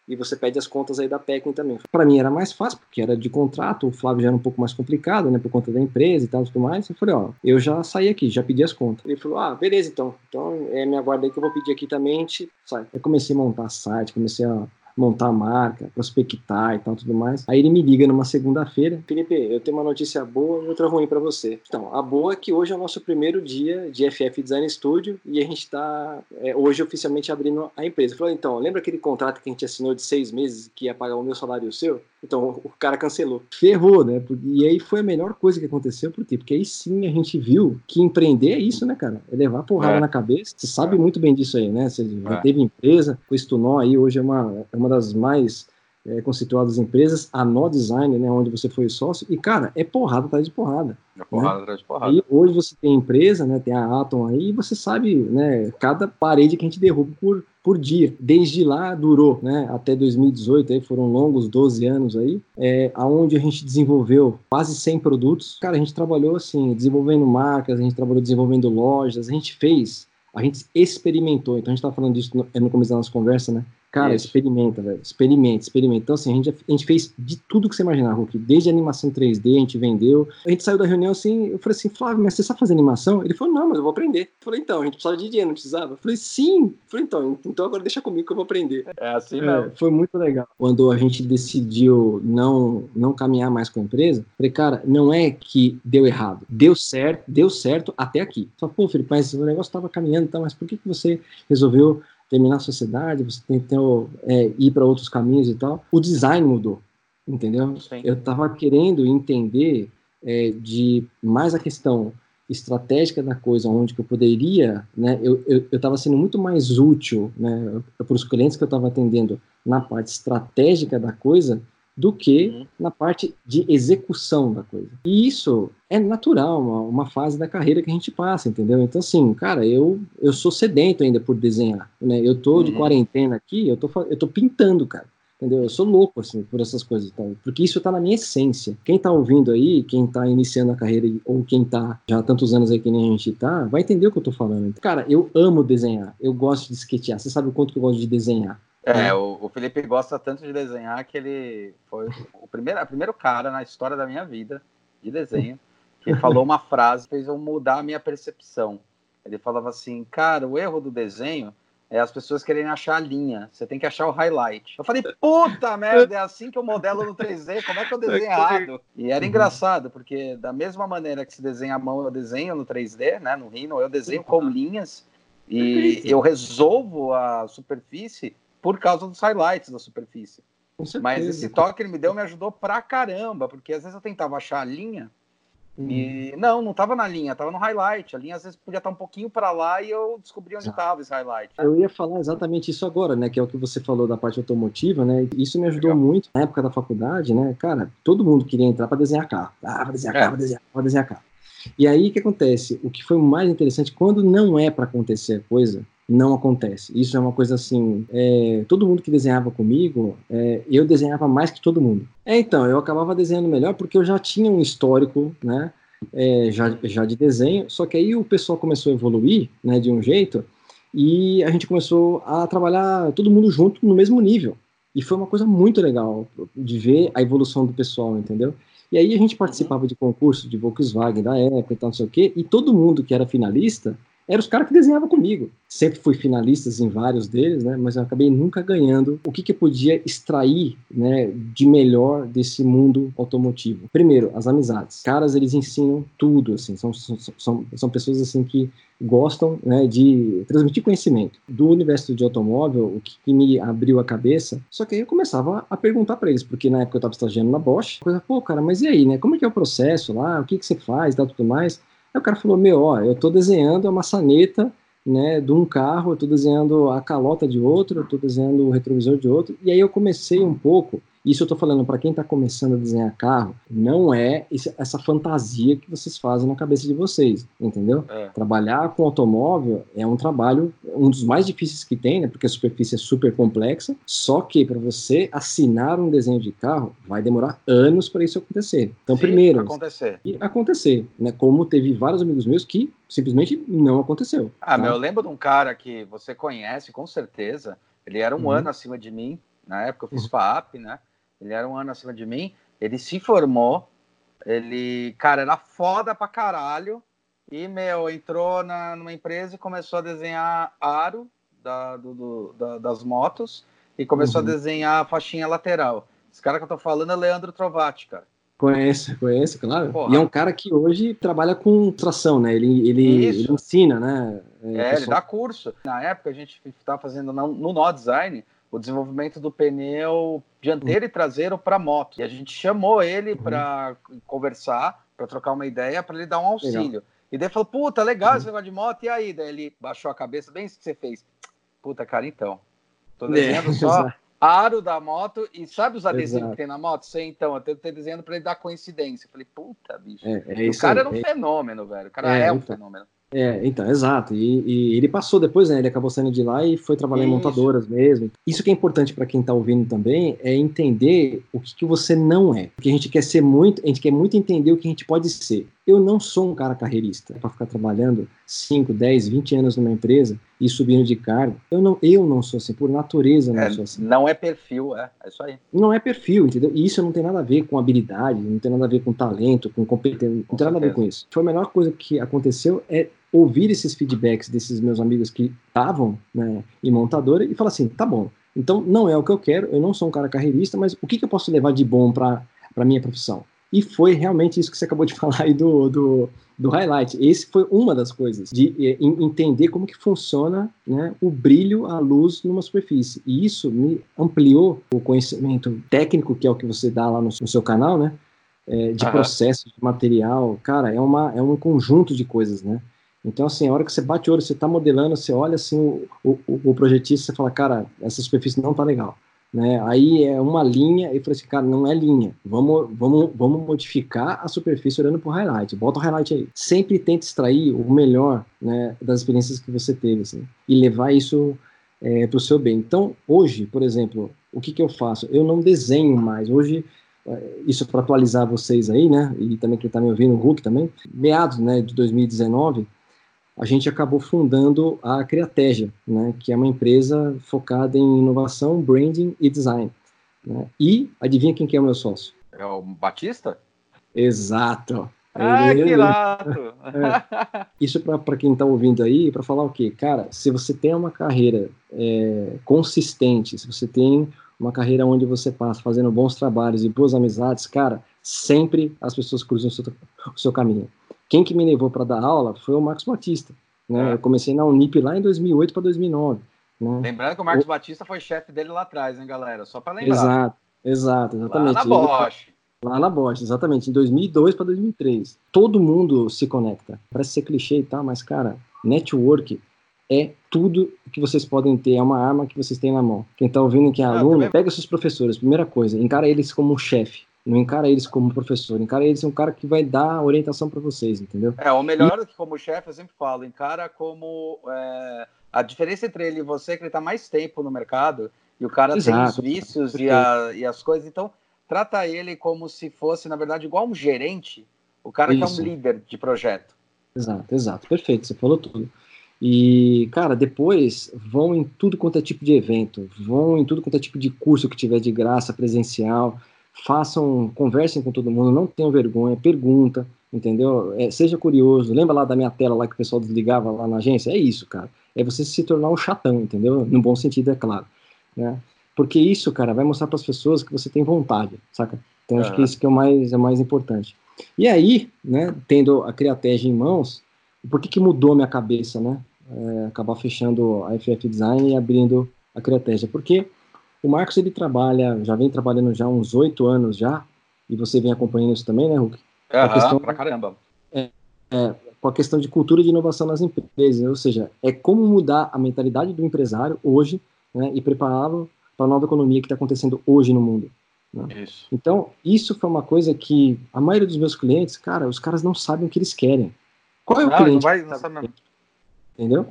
e você pede as contas aí da Pecking também. Para mim era mais fácil, porque era de contrato, o Flávio já era um pouco mais complicado, né, por conta da empresa e tal, tudo mais. Eu falei, ó, eu já saí aqui, já pedi as contas. Ele falou, ah, beleza então, então é, me aguarda aí que eu vou pedir aqui também, sai. Eu comecei a montar site, comecei a montar a marca, prospectar e tal, tudo mais. Aí ele me liga numa segunda-feira, Felipe, eu tenho uma notícia boa e outra ruim para você. Então, a boa é que hoje é o nosso primeiro dia de FF Design Studio e a gente está é, hoje oficialmente abrindo a empresa. Falou, então, lembra aquele contrato que a gente assinou de seis meses que ia pagar o meu salário e o seu? Então, o cara cancelou. Ferrou, né? E aí foi a melhor coisa que aconteceu, por quê? Porque aí sim a gente viu que empreender é isso, né, cara? É levar porrada é. na cabeça. Você sabe é. muito bem disso aí, né? Você já é. teve empresa, o Estunó aí hoje é uma, é uma das mais é, conceituadas empresas, a No Design, né, onde você foi sócio, e cara, é porrada atrás de porrada. É porrada né? atrás de porrada. E hoje você tem empresa, né, tem a Atom aí, e você sabe, né, cada parede que a gente derruba por, por dia. Desde lá durou, né, até 2018, aí foram longos 12 anos aí, é, aonde a gente desenvolveu quase 100 produtos. Cara, a gente trabalhou assim, desenvolvendo marcas, a gente trabalhou desenvolvendo lojas, a gente fez, a gente experimentou. Então a gente estava falando disso no, no começo da nossa conversa, né? Cara, Isso. experimenta, velho. Experimenta, experimenta. Então, assim, a gente, a gente fez de tudo que você imaginar, Hulk. Desde animação 3D, a gente vendeu. A gente saiu da reunião assim, eu falei assim, Flávio, mas você sabe fazer animação? Ele falou, não, mas eu vou aprender. Eu falei, então, a gente precisava de dinheiro, não precisava? Eu falei, sim. Eu falei, então, então agora deixa comigo que eu vou aprender. É assim mesmo. É, foi muito legal. Quando a gente decidiu não, não caminhar mais com a empresa, falei, cara, não é que deu errado. Deu certo, deu certo até aqui. Só, pô, Felipe, mas o negócio estava caminhando, tá, mas por que, que você resolveu terminar a sociedade, você tem é, ir para outros caminhos e tal. O design mudou, entendeu? Sim. Eu estava querendo entender é, de mais a questão estratégica da coisa, onde que eu poderia, né, eu estava sendo muito mais útil, né, para os clientes que eu estava atendendo na parte estratégica da coisa, do que uhum. na parte de execução da coisa. E isso é natural, uma, uma, fase da carreira que a gente passa, entendeu? Então, assim, cara, eu, eu sou sedento ainda por desenhar, né? Eu tô uhum. de quarentena aqui, eu tô, eu tô pintando, cara. Entendeu? Eu sou louco, assim, por essas coisas, então, porque isso tá na minha essência. Quem tá ouvindo aí, quem tá iniciando a carreira, ou quem tá já há tantos anos aí que nem a gente tá, vai entender o que eu tô falando. Cara, eu amo desenhar, eu gosto de sketchar. Você sabe o quanto que eu gosto de desenhar. É, o, o, Felipe gosta tanto de desenhar que ele foi o primeiro, o primeiro cara na história da minha vida de desenho que falou uma <laughs> frase que fez eu mudar a minha percepção. Ele falava assim, cara, o erro do desenho é as pessoas querem achar a linha. Você tem que achar o highlight. Eu falei, puta merda, é assim que eu modelo no 3D, como é que eu desenho errado? E era uhum. engraçado, porque da mesma maneira que se desenha a mão, eu desenho no 3D, né? No Rhino, eu desenho com linhas e eu resolvo a superfície por causa dos highlights da superfície. Mas esse toque que ele me deu me ajudou pra caramba, porque às vezes eu tentava achar a linha hum. e não, não tava na linha, tava no highlight. A linha às vezes podia estar um pouquinho para lá e eu descobri onde estava esse highlight. Eu ia falar exatamente isso agora, né? Que é o que você falou da parte automotiva, né? Isso me ajudou Legal. muito na época da faculdade, né? Cara, todo mundo queria entrar para desenhar carro. Ah, para desenhar é. carro, para desenhar, pra desenhar carro. E aí o que acontece? O que foi mais interessante, quando não é para acontecer a coisa, não acontece. Isso é uma coisa assim. É, todo mundo que desenhava comigo, é, eu desenhava mais que todo mundo. É, então, eu acabava desenhando melhor porque eu já tinha um histórico, né? É, já, já de desenho, só que aí o pessoal começou a evoluir, né, de um jeito, e a gente começou a trabalhar todo mundo junto no mesmo nível. E foi uma coisa muito legal de ver a evolução do pessoal, entendeu? E aí a gente participava de concursos de Volkswagen da época e tal, não sei o quê, e todo mundo que era finalista, eram os caras que desenhavam comigo. Sempre fui finalista em vários deles, né? Mas eu acabei nunca ganhando. O que, que eu podia extrair, né, de melhor desse mundo automotivo? Primeiro, as amizades. Caras, eles ensinam tudo, assim. São, são, são pessoas, assim, que gostam né, de transmitir conhecimento. Do universo de automóvel, o que, que me abriu a cabeça, só que aí eu começava a perguntar para eles, porque na época eu estava estagiando na Bosch, coisa, pô, cara, mas e aí, né? Como é que é o processo lá? O que, que você faz e tudo mais? Aí o cara falou, meu, ó, eu tô desenhando a maçaneta né, de um carro, eu tô desenhando a calota de outro, eu tô desenhando o retrovisor de outro, e aí eu comecei um pouco isso eu estou falando para quem está começando a desenhar carro, não é essa fantasia que vocês fazem na cabeça de vocês, entendeu? É. Trabalhar com automóvel é um trabalho, um dos mais difíceis que tem, né? Porque a superfície é super complexa. Só que para você assinar um desenho de carro, vai demorar anos para isso acontecer. Então, Sim, primeiro. Acontecer. E acontecer, né? Como teve vários amigos meus que simplesmente não aconteceu. Ah, tá? meu, eu lembro de um cara que você conhece, com certeza. Ele era um uhum. ano acima de mim. Na época eu fiz uhum. FAP, né? Ele era um ano acima de mim. Ele se formou. Ele, cara, era foda pra caralho. E, meu, entrou na, numa empresa e começou a desenhar aro da, do, do, da, das motos e começou uhum. a desenhar a faixinha lateral. Esse cara que eu tô falando é Leandro Trovati, cara. Conheço, conheço, claro. Porra. E é um cara que hoje trabalha com tração, né? Ele, ele, ele ensina, né? É, é ele dá curso. Na época a gente estava fazendo no, no Nó Design, o desenvolvimento do pneu dianteiro e traseiro para moto. E a gente chamou ele uhum. para conversar, para trocar uma ideia, para ele dar um auxílio. Legal. E daí falou: Puta, legal uhum. esse negócio de moto, e aí? Daí ele baixou a cabeça, bem isso que você fez. Puta, cara, então. Tô é, desenhando é, <laughs> só aro da moto e sabe os adesivos exato. que tem na moto? Sei, então, eu tô desenhando para ele dar coincidência. Eu falei, puta, bicho. É, é o cara aí, era um é fenômeno, velho. O cara é, um então. fenômeno. É, então, exato. E, e, ele passou depois, né? Ele acabou saindo de lá e foi trabalhar Isso. em montadoras mesmo. Isso que é importante para quem está ouvindo também é entender o que, que você não é. Porque a gente quer ser muito, a gente quer muito entender o que a gente pode ser. Eu não sou um cara carreirista para ficar trabalhando 5, 10, 20 anos numa empresa e subindo de cargo. Eu não, eu não sou assim, por natureza não é, sou assim. Não é perfil, é, é isso aí. Não é perfil, entendeu? E isso não tem nada a ver com habilidade, não tem nada a ver com talento, com competência, não com tem nada a ver com isso. Foi a melhor coisa que aconteceu é ouvir esses feedbacks desses meus amigos que estavam né, em montadora e falar assim, tá bom, então não é o que eu quero, eu não sou um cara carreirista, mas o que, que eu posso levar de bom para a minha profissão? E foi realmente isso que você acabou de <laughs> falar aí do, do, do highlight. Esse foi uma das coisas, de é, entender como que funciona né, o brilho, a luz numa superfície. E isso me ampliou o conhecimento técnico, que é o que você dá lá no, no seu canal, né? É, de processo, de material. Cara, é, uma, é um conjunto de coisas, né? Então, assim, a hora que você bate o olho, você está modelando, você olha assim o, o, o projetista, você fala, cara, essa superfície não tá legal. Né? Aí é uma linha, e falei assim, cara, não é linha. Vamos, vamos, vamos modificar a superfície olhando para o highlight. Bota o highlight aí. Sempre tenta extrair o melhor né, das experiências que você teve, assim, e levar isso é, para o seu bem. Então, hoje, por exemplo, o que, que eu faço? Eu não desenho mais. Hoje, é, isso para atualizar vocês aí, né? E também quem está me ouvindo, o Hulk também. Meados né, de 2019, a gente acabou fundando a Criategia, né, que é uma empresa focada em inovação, branding e design. Né? E adivinha quem que é o meu sócio? É o Batista? Exato. Ah, que lato! É. Isso para quem está ouvindo aí, para falar o quê? Cara, se você tem uma carreira é, consistente, se você tem uma carreira onde você passa fazendo bons trabalhos e boas amizades, cara, sempre as pessoas cruzam o seu, o seu caminho. Quem que me levou para dar aula foi o Marcos Batista. Né? É. Eu comecei na Unip lá em 2008 para 2009. Né? Lembrando que o Marcos o... Batista foi chefe dele lá atrás, hein, galera? Só para lembrar. Exato, exato, exatamente. Lá na Bosch. Lá na Bosch, exatamente, em 2002 para 2003. Todo mundo se conecta. Parece ser clichê e tal, mas, cara, network é tudo que vocês podem ter, é uma arma que vocês têm na mão. Quem está ouvindo que é ah, aluno, pega seus professores, primeira coisa, encara eles como um chefe. Não encara eles como professor, encara eles como um cara que vai dar orientação para vocês, entendeu? É, o melhor e... que como chefe, eu sempre falo, encara como é, a diferença entre ele e você é que ele está mais tempo no mercado e o cara Exato. tem os vícios e, a, e, as coisas, então trata ele como se fosse, na verdade, igual um gerente, o cara Isso. que é um líder de projeto. Exato, exato, perfeito, você falou tudo. E, cara, depois vão em tudo quanto é tipo de evento, vão em tudo quanto é tipo de curso que tiver de graça, presencial, façam, conversem com todo mundo, não tenham vergonha, pergunta, entendeu? É, seja curioso. Lembra lá da minha tela lá que o pessoal desligava lá na agência? É isso, cara. É você se tornar um chatão, entendeu? No bom sentido, é claro. Né? Porque isso, cara, vai mostrar para as pessoas que você tem vontade, saca? Então, acho que isso que é o mais, é mais importante. E aí, né, tendo a Criatege em mãos, por que, que mudou minha cabeça, né? É, acabar fechando a FF Design e abrindo a Criatege? Porque o Marcos, ele trabalha, já vem trabalhando já uns oito anos já, e você vem acompanhando isso também, né, Hulk? Aham, questão, pra caramba. É, é, com a questão de cultura de inovação nas empresas, ou seja, é como mudar a mentalidade do empresário hoje né, e prepará-lo para a nova economia que está acontecendo hoje no mundo. Né? Isso. Então, isso foi uma coisa que a maioria dos meus clientes, cara, os caras não sabem o que eles querem. Qual é o não, cliente? Não vai, não sabe mesmo. Entendeu?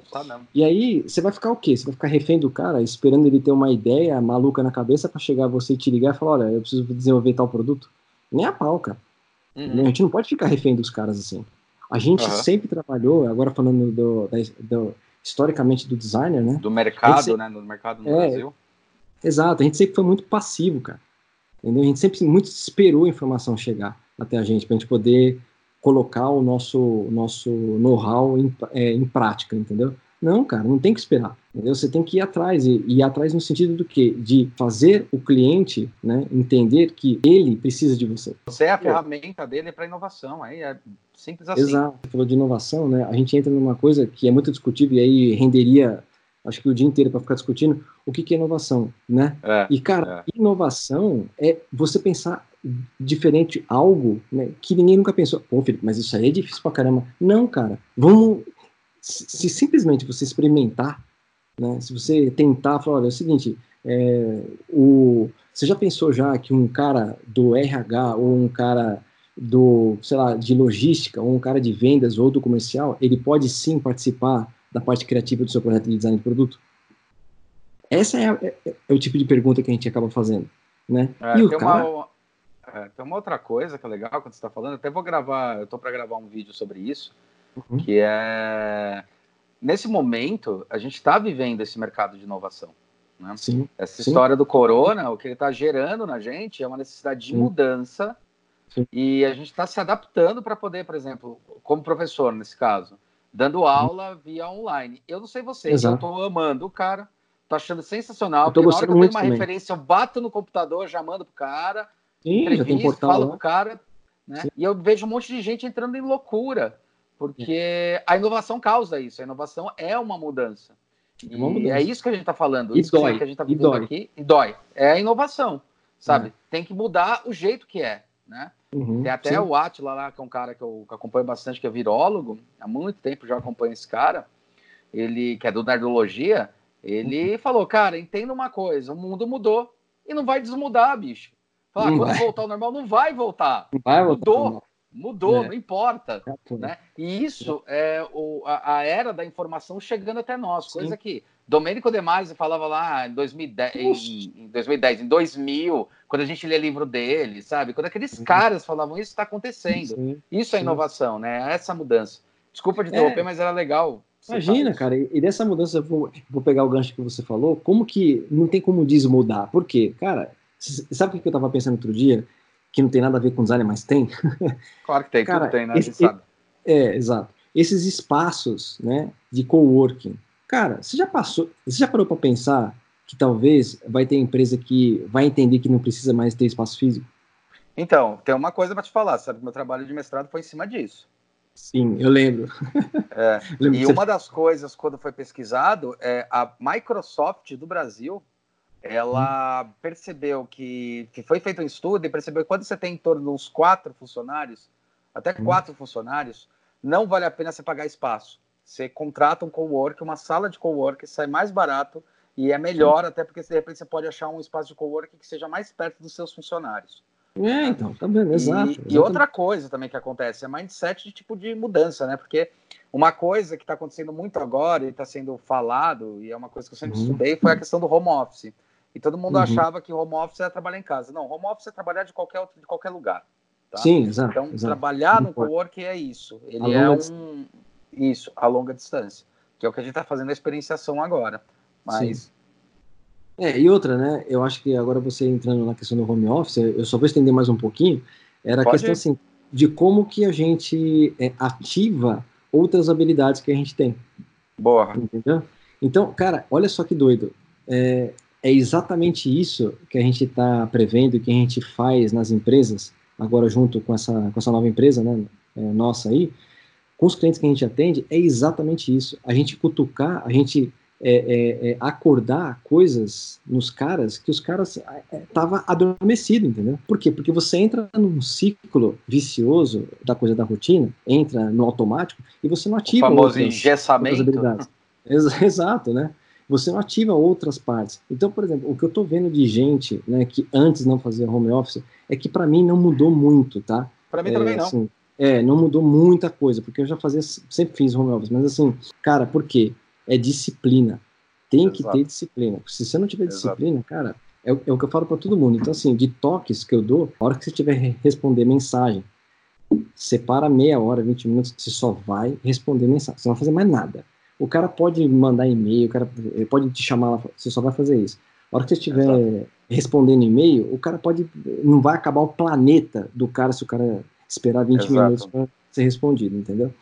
E aí, você vai ficar o quê? Você vai ficar refém do cara, esperando ele ter uma ideia maluca na cabeça para chegar você e te ligar e falar: olha, eu preciso desenvolver tal produto? Nem a pau, cara. Uhum. A gente não pode ficar refém dos caras assim. A gente uhum. sempre trabalhou, agora falando do, do, historicamente do designer, né? Do mercado, sempre, né? Do mercado no é, Brasil. Exato, a gente sempre foi muito passivo, cara. Entendeu? A gente sempre muito esperou a informação chegar até a gente, para a gente poder colocar o nosso, nosso know-how em, é, em prática, entendeu? Não, cara, não tem que esperar. Entendeu? Você tem que ir atrás e ir atrás no sentido do quê? De fazer o cliente, né, entender que ele precisa de você. Você é a ferramenta dele para inovação, aí é simples assim. Exato. Você falou de inovação, né? A gente entra numa coisa que é muito discutível e aí renderia, acho que o dia inteiro para ficar discutindo o que, que é inovação, né? É, e cara, é. inovação é você pensar diferente algo né, que ninguém nunca pensou. Pô, Felipe, mas isso aí é difícil pra caramba. Não, cara. Vamos. Se simplesmente você experimentar né? Se você tentar falar, olha, é o seguinte, é, o, você já pensou já que um cara do RH ou um cara do, sei lá, de logística ou um cara de vendas ou do comercial, ele pode sim participar da parte criativa do seu projeto de design de produto? Essa é, é, é o tipo de pergunta que a gente acaba fazendo, né? É, e o cara... Uma, é, tem uma outra coisa que é legal quando você está falando, até vou gravar, eu estou para gravar um vídeo sobre isso, uhum. que é nesse momento, a gente está vivendo esse mercado de inovação. Né? Sim, Essa sim. história do corona, o que ele está gerando na gente é uma necessidade de sim. mudança e a gente está se adaptando para poder, por exemplo, como professor nesse caso, dando aula via online. Eu não sei vocês, Exato. eu estou amando o cara, tô achando sensacional. Porque na hora que eu tenho uma também. referência, eu bato no computador, já mando pro cara, Sim, entrevista, falo lá. pro cara, né? E eu vejo um monte de gente entrando em loucura. Porque a inovação causa isso, a inovação é uma mudança. É e uma mudança. é isso que a gente está falando, e isso dói. que a gente está vivendo aqui, e dói. É a inovação, sabe? É. Tem que mudar o jeito que é, né? Uhum, Tem até sim. o Atila lá, que é um cara que eu, que acompanho bastante, que é virólogo, há muito tempo já acompanho esse cara, ele, que é do Nerdologia, ele uhum. falou, cara, entenda uma coisa, o mundo mudou e não vai desmudar, bicho. Fala, quando vai. voltar ao normal, não vai voltar. Não vai voltar Mudou. Mudou, é. não importa. É né? E isso é o, a, a, era da informação chegando até nós, Sim. coisa que Domênico De Masi falava lá em 2010, em, em, 2010, em 2000, quando a gente lê livro dele, sabe? Quando aqueles Sim. caras falavam isso está acontecendo. Sim. Isso é inovação, né? Essa mudança. Desculpa de interromper, é. mas era legal. Imagina, cara, e dessa mudança, eu vou, vou, pegar o gancho que você falou, como que não tem como desmudar? Por quê? Cara, sabe o que eu tava pensando outro dia? que não tem nada a ver com design, mas tem. <laughs> Claro que tem, Cara, tudo tem, né? Esse, sabe. É, exato. Esses espaços, né, de coworking. Cara, você já passou, você já parou para pensar que talvez vai ter empresa que vai entender que não precisa mais ter espaço físico? Então, tem uma coisa para te falar, sabe? Meu trabalho de mestrado foi em cima disso. Sim, eu lembro. É, <laughs> lembro e uma das coisas, quando foi pesquisado, é a Microsoft do Brasil ela percebeu que, que foi feito um estudo e percebeu que quando você tem em torno de uns quatro funcionários, até hum. quatro funcionários, não vale a pena você pagar espaço. Você contrata um cowork, uma sala de cowork, sai mais barato e é melhor, até porque de repente você pode achar um espaço de cowork que seja mais perto dos seus funcionários. É, então, tá bem, exato. E, e, outra coisa também que acontece é mindset de tipo de mudança, né? Porque uma coisa que está acontecendo muito agora e está sendo falado, e é uma coisa que eu sempre uhum. estudei, foi a questão do home office. E todo mundo uhum. achava que home office era trabalhar em casa. Não, home office é trabalhar de qualquer, outro, de qualquer lugar. Tá? Sim, exato. Então, exato. trabalhar no co-work é isso. Ele é um. Isso, a longa distância. Que é o que a gente está fazendo a experienciação agora. Mas. Sim. É, e outra, né? Eu acho que agora você entrando na questão do home office, eu só vou estender mais um pouquinho. Era a questão ir. assim, de como que a gente é, ativa outras habilidades que a gente tem. Boa. Entendeu? Então, cara, olha só que doido. É, é exatamente isso que a gente está prevendo, que a gente faz nas empresas, agora junto com essa, com essa nova empresa, né, é, nossa aí, com os clientes que a gente atende, é exatamente isso. A gente cutucar, a gente é, é, é, acordar coisas nos caras que os caras estavam é, adormecidos, entendeu? Por quê? Porque você entra num ciclo vicioso da coisa da rotina, entra no automático e você não ativa o famoso engessamento. <laughs> Exato, né? Você não ativa outras partes. Então, por exemplo, o que eu estou vendo de gente né, que antes não fazia home office é que para mim não mudou muito, tá? Para mim também não. Assim, é, não mudou muita coisa, porque eu já fazia, sempre fiz home office, mas assim, cara, por quê? é disciplina. Tem Exato. que ter disciplina. Se você não tiver Exato. disciplina, cara, é, é, o que eu falo para todo mundo. Então, assim, de toques que eu dou, a hora que você tiver responder mensagem, separa meia hora, 20 minutos, você só vai responder mensagem. Você não vai fazer mais nada. O cara pode mandar e-mail, o cara pode te chamar lá, você só vai fazer isso. A hora que você estiver Exato. respondendo e-mail, o cara pode. Não vai acabar o planeta do cara se o cara esperar 20 minutos para ser respondido, entendeu?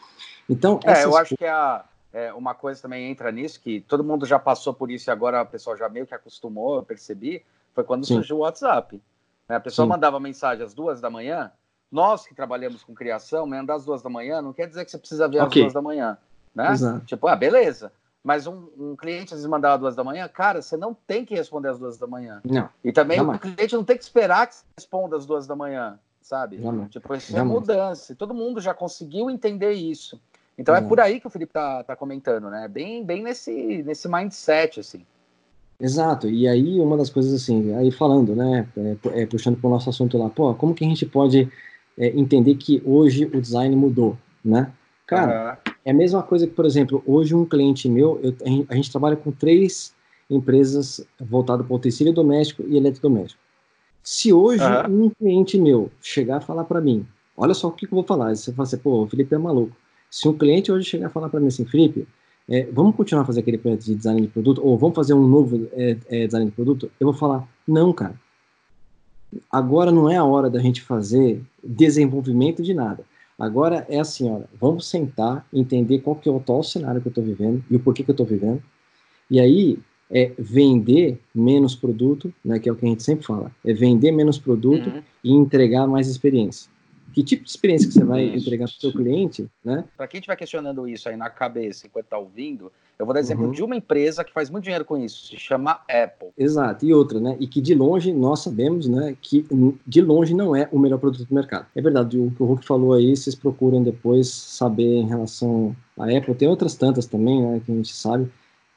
Então, é, eu acho que a, é, uma coisa também entra nisso, que todo mundo já passou por isso e agora o pessoal já meio que acostumou, eu percebi, foi quando Sim. surgiu o WhatsApp. Né? A pessoa Sim. mandava mensagem às duas da manhã, nós que trabalhamos com criação, mandar às duas da manhã não quer dizer que você precisa ver okay. às duas da manhã, né? Exato. Tipo, ah, beleza. Mas um, um, cliente às vezes mandava às duas da manhã, cara, você não tem que responder às duas da manhã. Não. E também o cliente não tem que esperar que você responda às duas da manhã, sabe? Não, tipo, isso é mudança. Todo mundo já conseguiu entender isso. Então é por aí que o Felipe tá, tá comentando, né? Bem, bem nesse, nesse mindset, assim. Exato, e aí uma das coisas assim, aí falando, né, é, é, puxando para o nosso assunto lá, pô, como que a gente pode é, entender que hoje o design mudou, né? Cara. É a mesma coisa que, por exemplo, hoje um cliente meu, eu, a gente trabalha com três empresas voltadas para utensílio doméstico e eletrodoméstico. Se hoje uhum. um cliente meu chegar a falar para mim, olha só o que, que eu vou falar, você fala assim, pô, o Felipe é maluco. Se um cliente hoje chegar a falar para mim assim, Felipe, é, vamos continuar a fazer aquele projeto de design de produto, ou vamos fazer um novo é, é, design de produto, eu vou falar, não, cara. Agora não é a hora da gente fazer desenvolvimento de nada. Agora é assim, olha, vamos sentar, entender qual que é o atual cenário que eu estou vivendo e o porquê que eu estou vivendo. E aí, é vender menos produto, né, que é o que a gente sempre fala, é vender menos produto uhum. e entregar mais experiência que tipo de experiência que você vai entregar para o seu cliente, né? Para quem estiver questionando isso aí na cabeça enquanto está ouvindo, eu vou dar exemplo uhum. de uma empresa que faz muito dinheiro com isso, se chama Apple. Exato, e outra, né? E que de longe nós sabemos, né, que de longe não é o melhor produto do mercado. É verdade, o que o Hulk falou aí, vocês procuram depois saber em relação à Apple. Tem outras tantas também, né, que a gente sabe,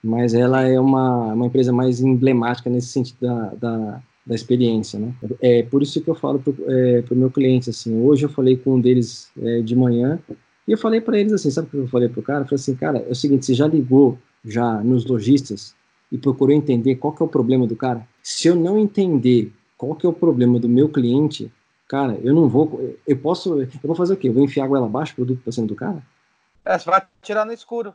mas ela é uma, uma empresa mais emblemática nesse sentido da, da da experiência, né? É por isso que eu falo para o é, meu cliente, assim, hoje eu falei com um deles é, de manhã, e eu falei para eles assim, sabe o que eu falei para o cara? Eu falei assim, cara, é o seguinte, você já ligou já nos lojistas e procurou entender qual que é o problema do cara? Se eu não entender qual que é o problema do meu cliente, cara, eu não vou, eu posso, eu vou fazer o quê? Eu vou enfiar a goela abaixo o produto para cima do cara? É, você vai tirar no escuro.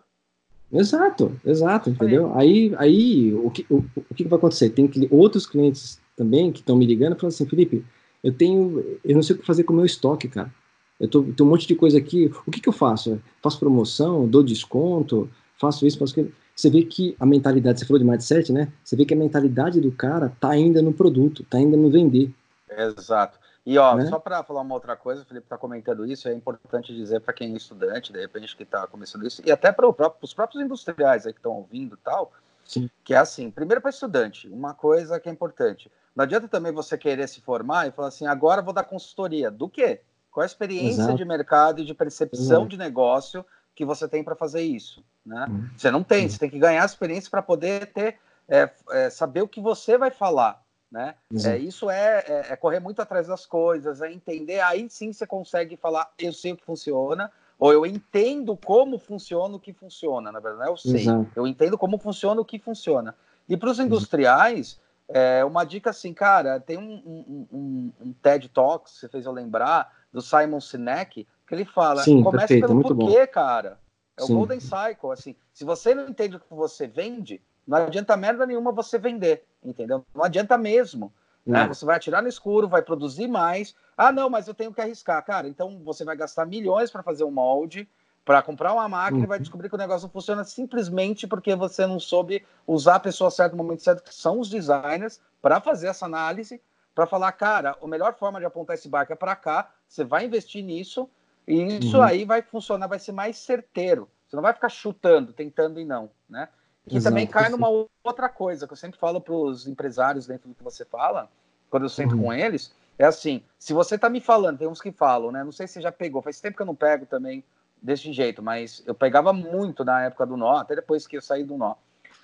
Exato, exato, entendeu? Aí, aí o, que, o, o que vai acontecer? Tem que outros clientes também que estão me ligando falando assim, Felipe, eu tenho, eu não sei o que fazer com o meu estoque, cara. Eu tô, tenho um monte de coisa aqui. O que, que eu faço? Faço promoção, dou desconto, faço isso, faço aquilo. Você vê que a mentalidade, você falou de mindset, né? Você vê que a mentalidade do cara tá ainda no produto, tá ainda no vender. Exato. E ó, né? só para falar uma outra coisa, o Felipe está comentando isso, é importante dizer para quem é estudante, de repente que está começando isso, e até para próprio, os próprios industriais aí que estão ouvindo tal, Sim. que é assim, primeiro para estudante, uma coisa que é importante, não adianta também você querer se formar e falar assim, agora vou dar consultoria. Do quê? Qual a experiência Exato. de mercado e de percepção Exato. de negócio que você tem para fazer isso? Né? Uhum. Você não tem, uhum. você tem que ganhar experiência para poder ter, é, é, saber o que você vai falar. Né? É, isso é, é, é, correr muito atrás das coisas, é entender, aí sim você consegue falar, eu sei o que funciona, ou eu entendo como funciona o que funciona, na verdade, é eu sei, Exato. eu entendo como funciona o que funciona. E para os industriais, é, uma dica assim, cara, tem um, um, um, um, TED Talks, você fez eu lembrar, do Simon Sinek, que ele fala, Sim, comece perfeito, pelo porquê, bom. cara. É Sim. o Golden Cycle, assim, se você não entende o que você vende, não adianta merda nenhuma você vender, entendeu? Não adianta mesmo. Né? Você vai atirar no escuro, vai produzir mais. Ah, não, mas eu tenho que arriscar. Cara, então você vai gastar milhões para fazer um molde, para comprar uma máquina uhum. e vai descobrir que o negócio não funciona simplesmente porque você não soube usar a pessoa certa no momento certo, que são os designers, para fazer essa análise, para falar, cara, a melhor forma de apontar esse barco é para cá, você vai investir nisso, e isso uhum. aí vai funcionar, vai ser mais certeiro. Você não vai ficar chutando, tentando e não, né? Que Exato, também cai numa outra coisa que eu sempre falo para os empresários dentro do que você fala, quando eu sento uhum. com eles, é assim: se você está me falando, tem uns que falam, né? Não sei se você já pegou, faz tempo que eu não pego também desse jeito, mas eu pegava muito na época do nó, até depois que eu saí do nó.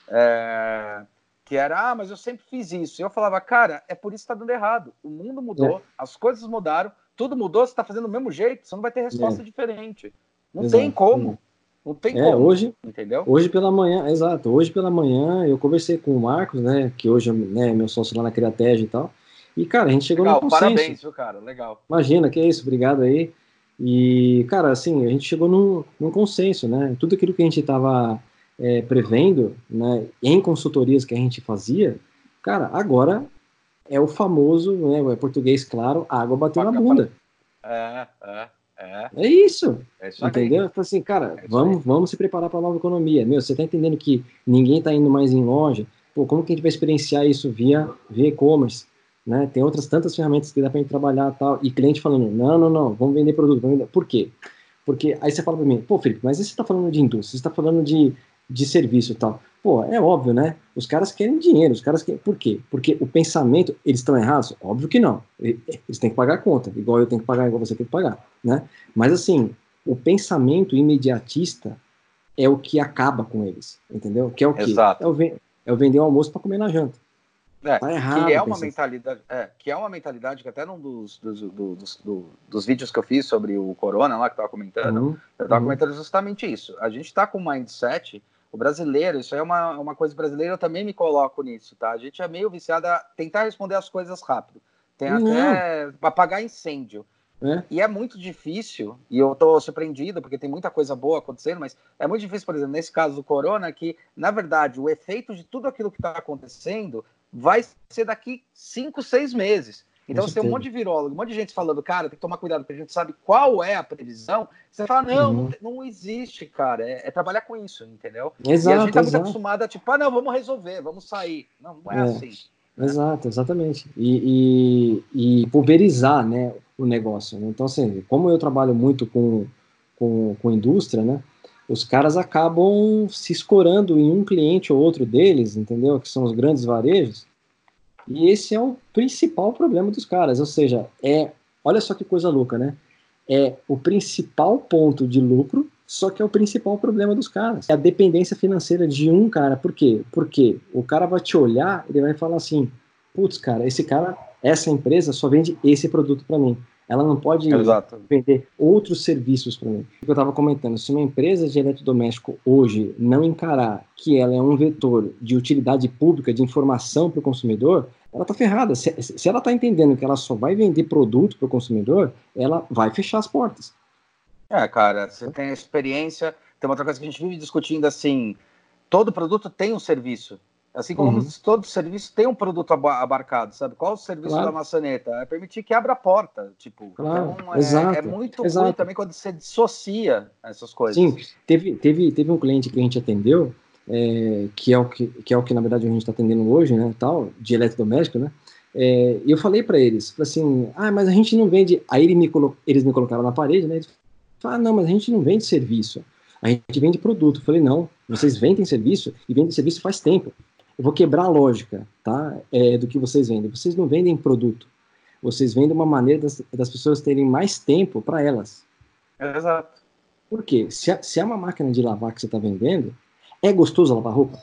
É, que era, ah, mas eu sempre fiz isso. E eu falava, cara, é por isso que está dando errado. O mundo mudou, é. as coisas mudaram, tudo mudou, você está fazendo do mesmo jeito, você não vai ter resposta é. diferente. Não Exato. tem como. Não tem é, como, hoje, entendeu? Hoje pela manhã, exato. Hoje pela manhã eu conversei com o Marcos, né, que hoje é né, meu sócio lá na Criatege e tal. E, cara, a gente chegou Legal, no consenso. Parabéns, viu, cara? Legal. Imagina, que é isso, obrigado aí. E, cara, assim, a gente chegou num, num consenso, né? Tudo aquilo que a gente estava é, prevendo, né, em consultorias que a gente fazia, cara, agora é o famoso, né, é português claro, água bateu na bunda. É, é. É, é isso. É isso entendeu? Então, assim, cara, é vamos, vamos se preparar para a nova economia. Meu, você está entendendo que ninguém está indo mais em loja? Pô, como que a gente vai experienciar isso via via e-commerce? Né? Tem outras tantas ferramentas que dá para gente trabalhar tal. E cliente falando, não, não, não, vamos vender produto. Vamos vender. Por quê? Porque aí você fala para mim, pô, Felipe, mas você está falando de indústria, você está falando de, de serviço e tal. Pô, é óbvio, né? Os caras querem dinheiro, os caras querem. Por quê? Porque o pensamento, eles estão errados? Óbvio que não. Eles têm que pagar a conta, igual eu tenho que pagar, igual você tem que pagar, né? Mas assim, o pensamento imediatista é o que acaba com eles, entendeu? Que é o quê? Exato. É o, é o vender o almoço para comer na janta. É, tá errado, que é uma mentalidade, é, que é uma mentalidade que até num dos, dos, dos, dos, dos vídeos que eu fiz sobre o corona lá que eu tava comentando, uhum, eu tava uhum. comentando justamente isso. A gente tá com um mindset o brasileiro, isso é uma, uma coisa brasileira, eu também me coloco nisso, tá? A gente é meio viciado a tentar responder as coisas rápido. Tem até apagar incêndio. É. E é muito difícil, e eu tô surpreendido, porque tem muita coisa boa acontecendo, mas é muito difícil, por exemplo, nesse caso do corona, que, na verdade, o efeito de tudo aquilo que está acontecendo vai ser daqui cinco, seis meses. Então você tem um monte de virólogo, um monte de gente falando, cara, tem que tomar cuidado, porque a gente sabe qual é a previsão. Você fala, não, uhum. não, não, existe, cara. É, é, trabalhar com isso, entendeu? Exato, e a gente tá muito acostumado a, tipo, ah, não, vamos resolver, vamos sair. Não, não é, é assim. Exato, exatamente. E, e, e, pulverizar né, o negócio. Né? Então, assim, como eu trabalho muito com, com, com indústria, né? Os caras acabam se escorando em um cliente ou outro deles, entendeu? Que são os grandes varejos e esse é o principal problema dos caras, ou seja, é, olha só que coisa louca, né? É o principal ponto de lucro, só que é o principal problema dos caras. É a dependência financeira de um cara. Por quê? Porque o cara vai te olhar, ele vai falar assim: "Putz, cara, esse cara, essa empresa só vende esse produto para mim. Ela não pode Exato. vender outros serviços para mim. Eu estava comentando, se uma empresa de eletrodoméstico hoje não encarar que ela é um vetor de utilidade pública, de informação para o consumidor, ela está ferrada. Se, se ela está entendendo que ela só vai vender produto para o consumidor, ela vai fechar as portas. É, cara, você tem experiência. Tem uma outra coisa que a gente vive discutindo assim: todo produto tem um serviço. Assim como uhum. todo serviço tem um produto abarcado, sabe? Qual o serviço claro. da maçaneta? É permitir que abra a porta, tipo. Claro. Então, é, exato, é muito exato. ruim também quando você dissocia essas coisas. Sim, teve, teve, teve um cliente que a gente atendeu é, que, é o que, que é o que na verdade a gente está atendendo hoje, né, tal, de eletrodoméstico, né, é, eu falei para eles, assim, ah, mas a gente não vende, aí ele me colo... eles me colocaram na parede, né, eles falaram, ah, não, mas a gente não vende serviço, a gente vende produto. Eu falei, não, vocês vendem serviço e vendem serviço faz tempo. Eu vou quebrar a lógica, tá, é, do que vocês vendem. Vocês não vendem produto, vocês vendem uma maneira das, das pessoas terem mais tempo para elas. Exato. Por quê? Se, se é uma máquina de lavar que você está vendendo, é gostoso lavar roupa?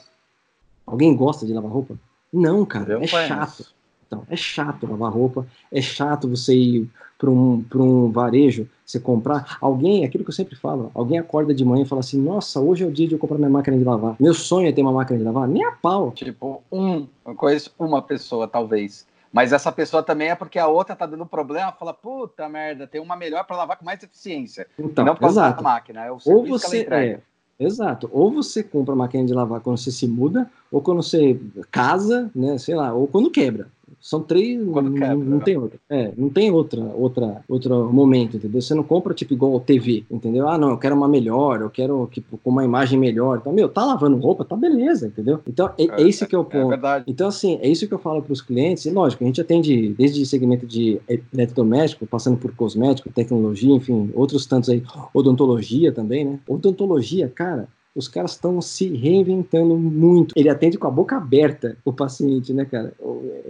Alguém gosta de lavar roupa? Não, cara, Eu é conheço. chato. Então, é chato lavar roupa, é chato você ir para um, um varejo, você comprar. Alguém, aquilo que eu sempre falo, alguém acorda de manhã e fala assim: Nossa, hoje é o dia de eu comprar minha máquina de lavar. Meu sonho é ter uma máquina de lavar? Nem a pau. Tipo, um, eu conheço uma pessoa, talvez. Mas essa pessoa também é porque a outra tá dando problema, fala, puta merda, tem uma melhor para lavar com mais eficiência. Então, não por causa exato. da máquina, é o Ou você, é, Exato. Ou você compra máquina de lavar quando você se muda, ou quando você casa, né? Sei lá, ou quando quebra. São três. Quando não, quebra, não né? tem outra. É, não tem outra, outra, outro momento, entendeu? Você não compra tipo igual TV, entendeu? Ah, não, eu quero uma melhor, eu quero tipo, com uma imagem melhor. Então, meu, tá lavando roupa, tá beleza, entendeu? Então, é, é, é esse que é o é ponto. É verdade. Então, assim, é isso que eu falo para os clientes. E lógico, a gente atende desde segmento de eletrodoméstico, passando por cosmético, tecnologia, enfim, outros tantos aí, odontologia também, né? Odontologia, cara, os caras estão se reinventando muito. Ele atende com a boca aberta o paciente, né, cara?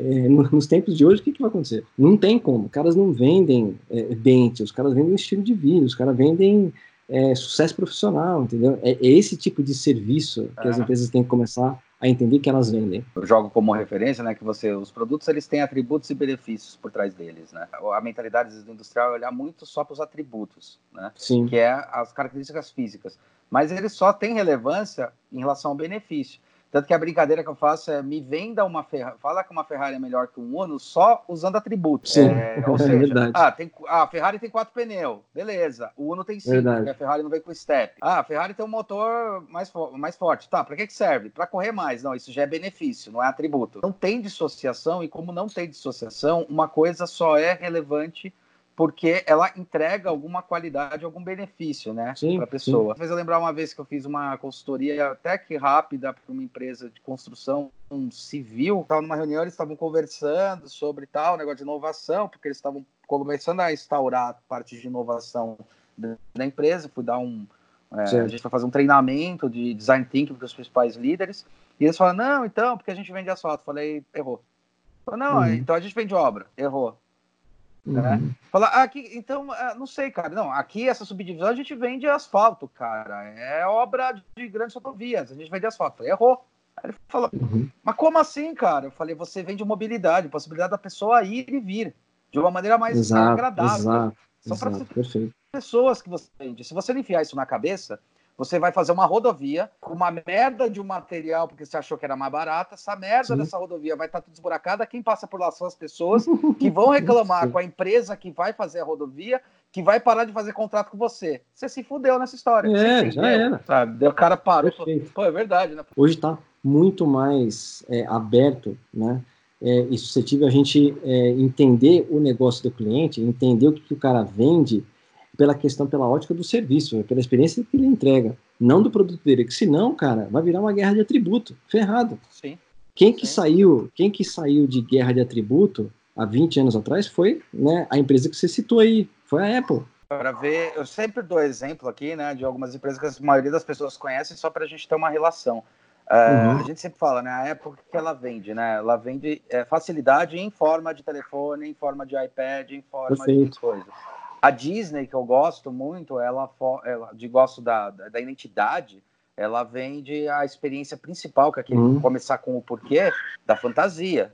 É, nos tempos de hoje, o que, que vai acontecer? Não tem como. Os caras não vendem é, dente, os caras vendem estilo de vida, os caras vendem é, sucesso profissional, entendeu? É, é, esse tipo de serviço que as empresas têm que começar a entender que elas vendem. Eu jogo como referência, né, que você, os produtos eles têm atributos e benefícios por trás deles, né? A mentalidade do industrial é olhar muito só para os atributos, né? Sim. Que é as características físicas mas ele só tem relevância em relação ao benefício. Tanto que a brincadeira que eu faço é me venda uma Ferrari, fala que uma Ferrari é melhor que um Uno só usando atributos. Sim, é, ou <laughs> é seja, verdade. Ah, tem, ah, a Ferrari tem quatro pneus, beleza. O Uno tem cinco, porque a Ferrari não vem com step. Ah, a Ferrari tem um motor mais, mais forte. Tá, para que, que serve? Para correr mais. Não, isso já é benefício, não é atributo. Não tem dissociação, e como não tem dissociação, uma coisa só é relevante porque ela entrega alguma qualidade, algum benefício, né, para a pessoa. Sim. Fez eu lembrar uma vez que eu fiz uma consultoria até que rápida para uma empresa de construção um civil. Estava numa reunião, eles estavam conversando sobre tal negócio de inovação, porque eles estavam começando a instaurar parte de inovação da empresa. Fui dar um, é, a gente vai fazer um treinamento de design thinking para os principais líderes. E eles falaram, não, então, porque a gente vende asfalto. Falei, errou. Falei, não, uhum. então a gente vende obra. Errou. Né? Uhum. Falar, ah, aqui, então, ah, não sei, cara. Não, aqui essa subdivisão a gente vende asfalto, cara. É obra de grandes rodovias. A gente vende asfalto. Falei, errou. Aí ele falou, uhum. mas como assim, cara? Eu falei, você vende mobilidade, possibilidade da pessoa ir e vir de uma maneira mais exato, agradável. Exato, São para pessoas que você vende. Se você não enfiar isso na cabeça, você vai fazer uma rodovia com uma merda de um material porque você achou que era mais barata. Essa merda Sim. dessa rodovia vai estar tudo esburacada. Quem passa por lá são as pessoas <laughs> que vão reclamar com a empresa que vai fazer a rodovia, que vai parar de fazer contrato com você. Você se fudeu nessa história. É, já era. Sabe? O cara parou. Pô, é verdade, né? Hoje está muito mais é, aberto, né? É, e suscetível a gente é, entender o negócio do cliente, entender o que, que o cara vende pela questão, pela ótica do serviço, pela experiência que ele entrega, não do produto dele, que senão, cara, vai virar uma guerra de atributo, ferrado. Sim. Quem que Sim. saiu, quem que saiu de guerra de atributo há 20 anos atrás foi, né, a empresa que você citou aí, foi a Apple. Para ver, eu sempre dou exemplo aqui, né, de algumas empresas que a maioria das pessoas conhecem só para a gente ter uma relação. Uh, uhum. A gente sempre fala, né? A Apple que ela vende, né? Ela vende é, facilidade em forma de telefone, em forma de iPad, em forma Perfeito. de coisa. A Disney, que eu gosto muito, ela, ela de gosto da, da identidade, ela vende a experiência principal, que é aquele uhum. começar com o porquê da fantasia.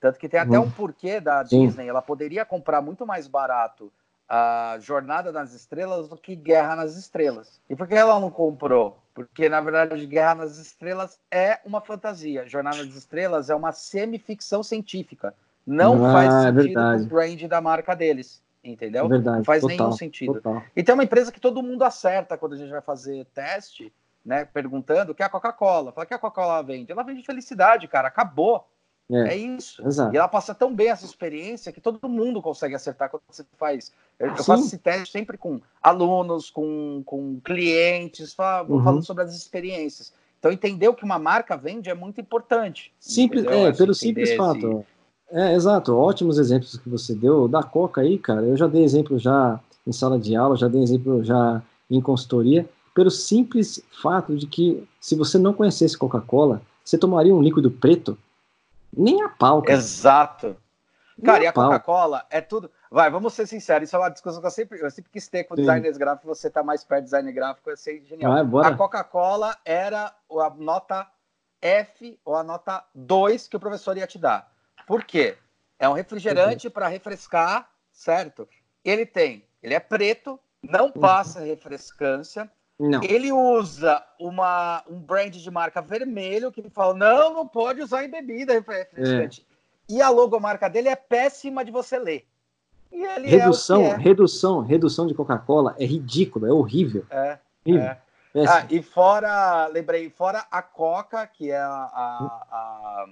Tanto que tem até uhum. um porquê da Disney, ela poderia comprar muito mais barato a Jornada nas Estrelas do que Guerra nas Estrelas. E por que ela não comprou? Porque, na verdade, Guerra nas Estrelas é uma fantasia. Jornada nas Estrelas é uma semi-ficção científica. Não ah, faz é sentido é o brand da marca deles entendeu? Verdade, não faz total, nenhum sentido. Total. E tem uma empresa que todo mundo acerta quando a gente vai fazer teste, né? Perguntando que é a Coca-Cola. Fala que a Coca-Cola vende. Ela vende felicidade, cara. Acabou. É, é isso. Exato. E ela passa tão bem essa experiência que todo mundo consegue acertar quando você faz. Eu, eu faço esse teste sempre com alunos, com, com clientes, uhum. falando sobre as experiências. Então, entender o que uma marca vende é muito importante. Simples, é, pelo simples fato. É, exato. Ótimos exemplos que você deu. Da Coca aí, cara, eu já dei exemplo já em sala de aula, já dei exemplo já em consultoria, pelo simples fato de que se você não conhecesse Coca-Cola, você tomaria um líquido preto? Nem a pau, cara. Exato. Cara, Nem e a, a Coca-Cola é tudo. Vai, vamos ser sinceros, isso é uma discussão que eu sempre, eu sempre quis ter com Sim. designers gráficos, você tá mais perto de design gráfico, eu sei genial. Vai, a Coca-Cola era a nota F ou a nota 2 que o professor ia te dar. Por quê? É um refrigerante para refrescar, certo? Ele tem, ele é preto, não uhum. passa refrescância. Não. Ele usa uma, um brand de marca vermelho que fala: não, não pode usar em bebida refrescante. É. E a logomarca dele é péssima de você ler. redução, é é. redução, redução de Coca-Cola é ridículo, é horrível. É. é. Ah, e fora, lembrei, fora a Coca, que é a, a, a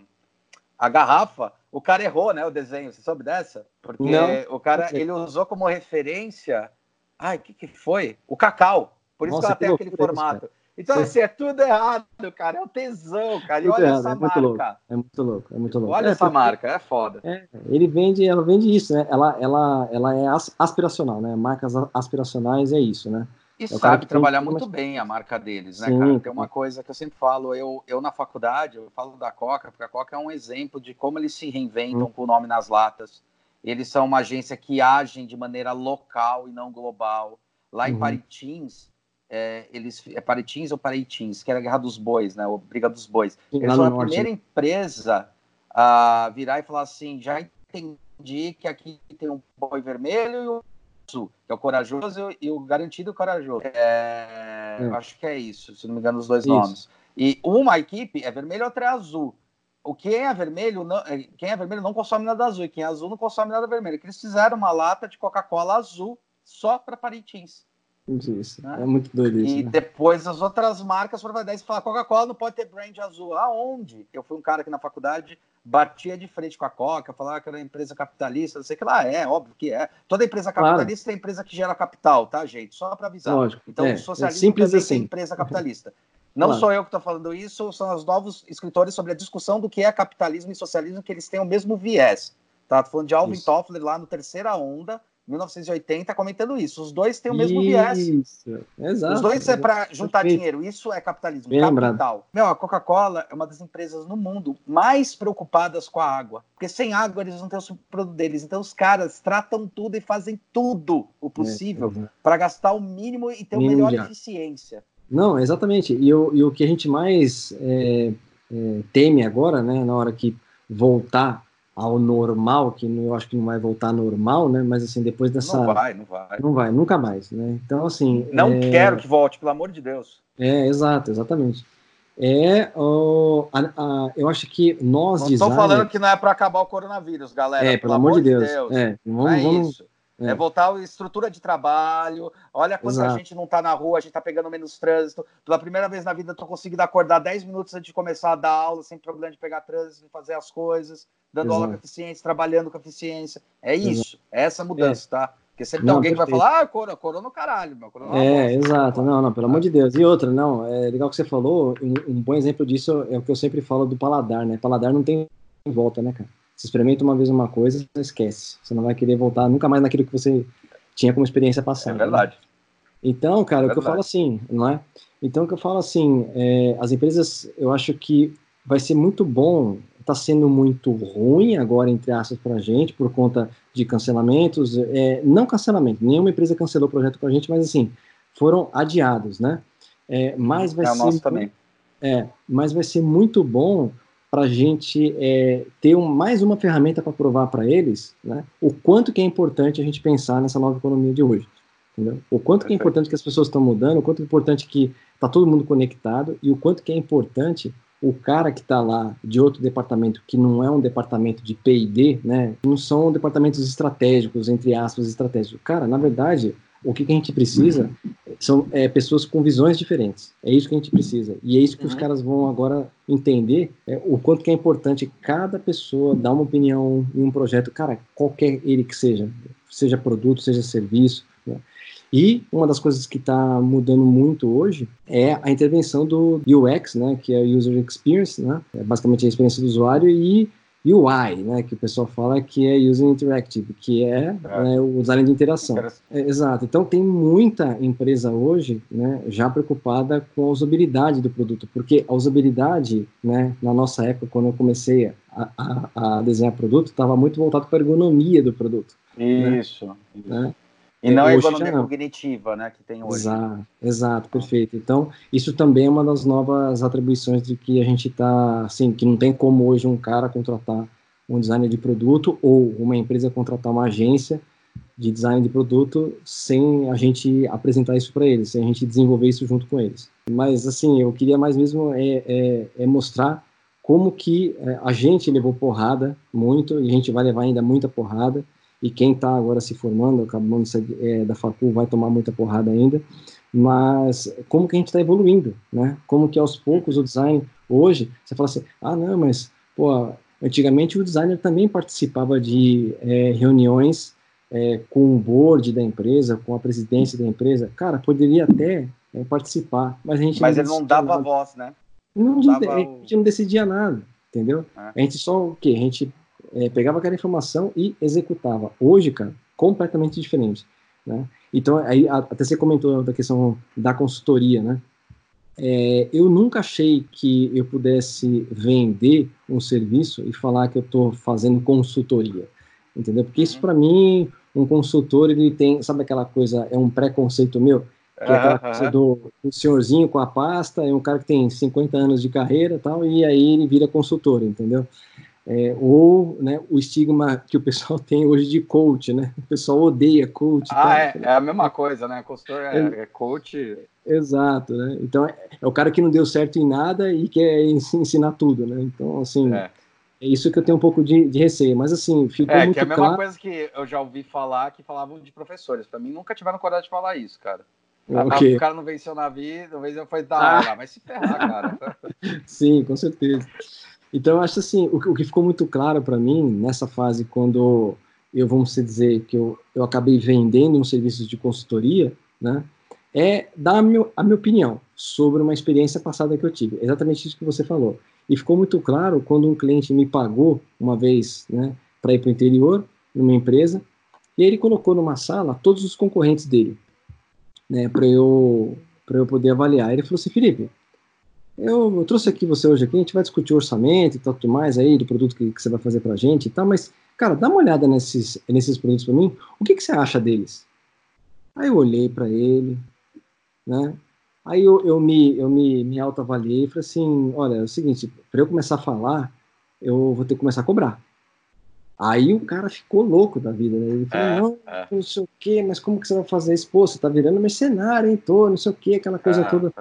a garrafa, o cara errou, né? O desenho, você soube dessa? Porque Não. o cara ele usou como referência. Ai, o que, que foi? O cacau. Por isso Nossa, que ela tem aquele formato. Então, assim, é tudo errado, cara. É o tesão, cara. E olha errado, essa é marca. Louco, é muito louco, é muito louco. Olha é, essa marca, é foda. É, ele vende, ela vende isso, né? Ela, ela, ela é aspiracional, né? Marcas aspiracionais é isso, né? E é sabe trabalhar muito bem a marca deles, né, Sim, cara? Tem uma coisa que eu sempre falo, eu, eu na faculdade, eu falo da Coca, porque a Coca é um exemplo de como eles se reinventam hum. com o nome nas latas. Eles são uma agência que agem de maneira local e não global. Lá em uhum. Paritins, é, eles é Paritins ou Paritins, que era a Guerra dos Bois, né? O Briga dos Bois. Eles são a norte. primeira empresa a virar e falar assim: já entendi que aqui tem um boi vermelho e o azul, que é o corajoso e o garantido corajoso. É, é. Acho que é isso, se não me engano, os dois isso. nomes. E uma equipe é vermelho e outra é azul. O quem é vermelho não, é, quem é vermelho não consome nada azul, e quem é azul não consome nada vermelho. Que eles fizeram uma lata de Coca-Cola azul só para Paritins. Isso, né? é muito doido isso. E né? depois as outras marcas foram daí falar Coca-Cola não pode ter brand azul. Aonde? Eu fui um cara que na faculdade batia de frente com a Coca, falava que era empresa capitalista, não sei o que lá, é, óbvio que é. Toda empresa capitalista claro. é empresa que gera capital, tá, gente? Só para avisar. Lógico. Então, é, o socialismo é simples assim. empresa <laughs> capitalista. Não claro. sou eu que estou falando isso, são os novos escritores sobre a discussão do que é capitalismo e socialismo, que eles têm o mesmo viés. Tá? Tô falando de Alvin Toffler lá no Terceira Onda, 1980 comentando isso. Os dois têm o mesmo isso. viés. Exato. Os dois é para juntar Perfeito. dinheiro. Isso é capitalismo. Bem capital. Lembrado. Meu, a Coca-Cola é uma das empresas no mundo mais preocupadas com a água. Porque sem água eles não têm o produto deles. Então os caras tratam tudo e fazem tudo o possível é, é. para gastar o mínimo e ter mínimo melhor eficiência. Não, exatamente. E, o, e o que a gente mais é, é, teme agora, né, na hora que voltar ao normal, que eu acho que não vai voltar normal, né? Mas assim, depois dessa. Não vai, não vai. Não vai, nunca mais, né? Então, assim. Não é... quero que volte, pelo amor de Deus. É, exato, exatamente. É, oh, a, a, eu acho que nós não Estou falando que não é para acabar o coronavírus, galera. É, pelo, pelo amor de Deus. Deus. É, vamos, é vamos, isso. É. é. voltar à estrutura de trabalho. Olha quando a gente não está na rua, a gente está pegando menos trânsito. Pela primeira vez na vida, estou conseguindo acordar 10 minutos antes de começar a dar aula, sem problema de pegar trânsito, de fazer as coisas, dando Exato. aula com eficiência, trabalhando com eficiência. É isso, é essa mudança, é. tá? Porque sempre não, tem alguém perfeito. que vai falar, ah, corona, corona caralho, meu. Corona é, exato. Não, não, pelo amor de Deus. E outra, não, é legal que você falou, um, um bom exemplo disso é o que eu sempre falo do paladar, né? Paladar não tem volta, né, cara? Você experimenta uma vez uma coisa, você esquece. Você não vai querer voltar nunca mais naquilo que você tinha como experiência passada. É verdade. Né? Então, cara, é o que eu falo assim, não é? Então, o que eu falo assim, é, as empresas, eu acho que vai ser muito bom, está sendo muito ruim agora, entre aspas, para a gente, por conta de cancelamentos. É, não cancelamento, nenhuma empresa cancelou o projeto com a gente, mas assim, foram adiados, né? É, mas vai é ser. também. É, mas vai ser muito bom para a gente é, ter um, mais uma ferramenta para provar para eles né, o quanto que é importante a gente pensar nessa nova economia de hoje. Entendeu? O quanto que é importante que as pessoas estão mudando, o quanto é importante que está todo mundo conectado e o quanto que é importante o cara que está lá de outro departamento que não é um departamento de P&D, né, não são departamentos estratégicos, entre aspas, estratégicos. Cara, na verdade, o que, que a gente precisa são é, pessoas com visões diferentes. É isso que a gente precisa. E é isso que uhum. os caras vão agora entender é, o quanto que é importante cada pessoa dar uma opinião em um projeto, cara, qualquer ele que seja, seja produto, seja serviço. Né? E uma das coisas que está mudando muito hoje é a intervenção do UX, né, que é User Experience, né, é basicamente a experiência do usuário, e UI, né, que o pessoal fala que é User Interactive, que é, é. Né, o design de interação. É, exato. Então tem muita empresa hoje, né, já preocupada com a usabilidade do produto, porque a usabilidade, né, na nossa época, quando eu comecei a, a, a desenhar produto, estava muito voltado para a ergonomia do produto. Né. Isso. Né? E não a ergonomia cognitiva, né, que tem hoje. Exato, exato, perfeito. Então, isso também é uma das novas atribuições de que a gente está, assim, que não tem como hoje um cara contratar um designer de produto ou uma empresa contratar uma agência de design de produto sem a gente apresentar isso para eles, sem a gente desenvolver isso junto com eles. Mas, assim, eu queria mais mesmo é, é, é mostrar como que é, a gente levou porrada muito e a gente vai levar ainda muita porrada e quem está agora se formando, acabando de é, da facul, vai tomar muita porrada ainda, mas como que a gente está evoluindo, né? Como que aos poucos o design, hoje, você fala assim, ah, não, mas, pô, Antigamente o designer também participava de é, reuniões é, com o board da empresa, com a presidência da empresa. Cara, poderia até é, participar, mas a gente mas não ele não dava nada. voz, né? Não, não a gente não decidia nada, entendeu? É. A gente só o quê? A gente é, pegava aquela informação e executava. Hoje, cara, completamente diferente, né? Então, aí até você comentou da questão da consultoria, né? É, eu nunca achei que eu pudesse vender um serviço e falar que eu estou fazendo consultoria, entendeu? Porque isso uhum. para mim, um consultor ele tem, sabe aquela coisa, é um preconceito meu, que é aquela coisa do, do senhorzinho com a pasta, é um cara que tem 50 anos de carreira, tal, e aí ele vira consultor, entendeu? É, ou né, o estigma que o pessoal <laughs> tem hoje de coach, né? O pessoal odeia coach. Ah, tá? é, é, a mesma coisa, né? Consultor é, é, é coach. Exato, né? Então é, é, o cara que não deu certo em nada e quer <laughs> ensinar tudo, né? Então, assim, é, é isso que eu tenho um pouco de, de receio. Mas, assim, ficou é, muito claro... É, que é a mesma claro... coisa que eu já ouvi falar que falavam de professores. Para mim, nunca tiveram coragem de falar isso, cara. Okay. O cara não venceu na vida, venceu foi da hora, ah. vai se ferrar, cara. <laughs> Sim, com certeza. Então, acho assim, o, o que ficou muito claro para mim nessa fase, quando eu, vamos dizer, que eu, eu acabei vendendo um serviço de consultoria, né, é dar a, meu, a minha opinião sobre uma experiência passada que eu tive. Exatamente isso que você falou. E ficou muito claro quando um cliente me pagou uma vez, né, para ir para o interior, numa empresa, e ele colocou numa sala todos os concorrentes dele, né, para eu, eu poder avaliar. Ele falou assim, Felipe, eu, eu, trouxe aqui você hoje aqui, a gente vai discutir o orçamento e tudo mais aí do produto que, que você vai fazer para a gente e tal, mas, cara, dá uma olhada nesses, nesses produtos para mim, o que, que você acha deles? Aí eu olhei para ele, né, aí eu, eu me, eu me, me autoavaliei e falei assim, olha, é o seguinte, para eu começar a falar, eu vou ter que começar a cobrar. Aí o cara ficou louco da vida, né? Ele falou, é, não, é. não sei o quê, mas como que você vai fazer isso? Pô, você tá virando mercenário, hein, tô, não sei o quê, aquela coisa é, toda.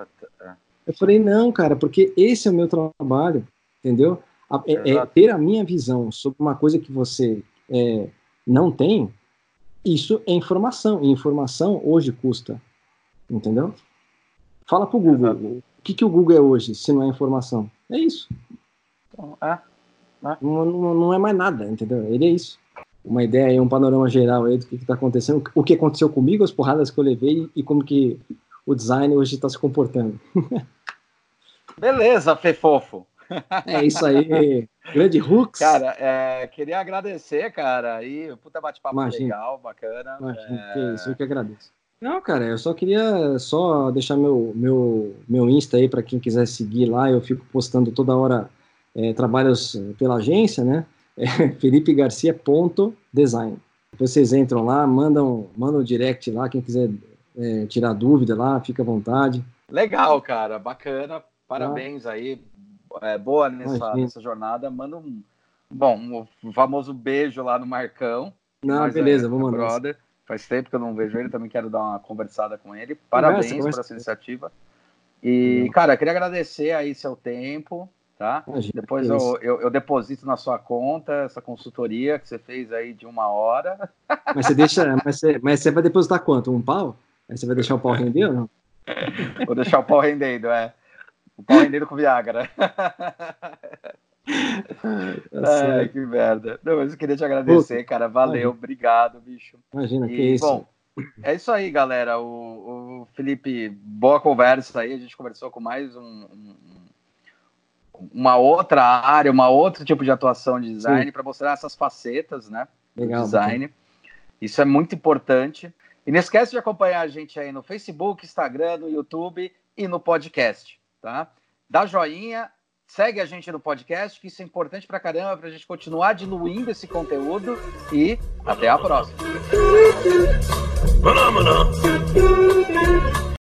Eu falei, não, cara, porque esse é o meu trabalho, entendeu? É, é, ter a minha visão sobre uma coisa que você é, não tem, isso é informação. E informação hoje custa, entendeu? Fala pro Google, Exato. o que, que o Google é hoje, se não é informação? É isso. Então, é. é. Não, não, não, é mais nada, entendeu? Ele é isso. Uma ideia, um panorama geral aí do que está acontecendo, o que aconteceu comigo, as porradas que eu levei e como que o design hoje está se comportando. <laughs> Beleza, Fefofo. É isso aí. Grande Hooks. Cara, é, queria agradecer, cara. Aí, puta bate-papo legal, bacana. Imagina, é... que isso, eu que agradeço. Não, cara, eu só queria só deixar meu, meu, meu Insta aí para quem quiser seguir lá. Eu fico postando toda hora é, trabalhos pela agência, né? <laughs> É felipegarcia.design. Depois vocês entram lá, mandam, mandam direct lá, quem quiser é, tirar dúvida lá, fica à vontade. Legal, cara, bacana. Parabéns ah. aí. É, boa nessa, nessa jornada. Manda um, bom, um famoso beijo lá no Marcão. Não, beleza, é, vamos mandar. Brother. Faz tempo que eu não vejo ele, também quero dar uma conversada com ele. Parabéns conversa. por essa iniciativa. E, cara, queria agradecer aí seu tempo, tá? Imagina, Depois eu, eu, eu, deposito na sua conta essa consultoria que você fez aí de uma hora. Mas você deixa, mas você, mas você vai depositar quanto? Um pau? Aí você vai deixar o pau <laughs> render ou não? Vou deixar o pau rendendo, é. O pau rendendo com Viagra. <laughs> Ai, que merda. Não, mas eu queria te agradecer, Puta, cara. Valeu, imagina. obrigado, bicho. Imagina, e, que isso. Bom, é isso aí, galera. O, o, Felipe, boa conversa aí. A gente conversou com mais um, um uma outra área, uma outro tipo de atuação de design para mostrar essas facetas, né? Legal, design. Isso é muito importante. E não esquece de acompanhar a gente aí no Facebook, Instagram, no YouTube e no podcast, tá? Dá joinha, segue a gente no podcast, que isso é importante pra caramba, pra gente continuar diluindo esse conteúdo e até a próxima.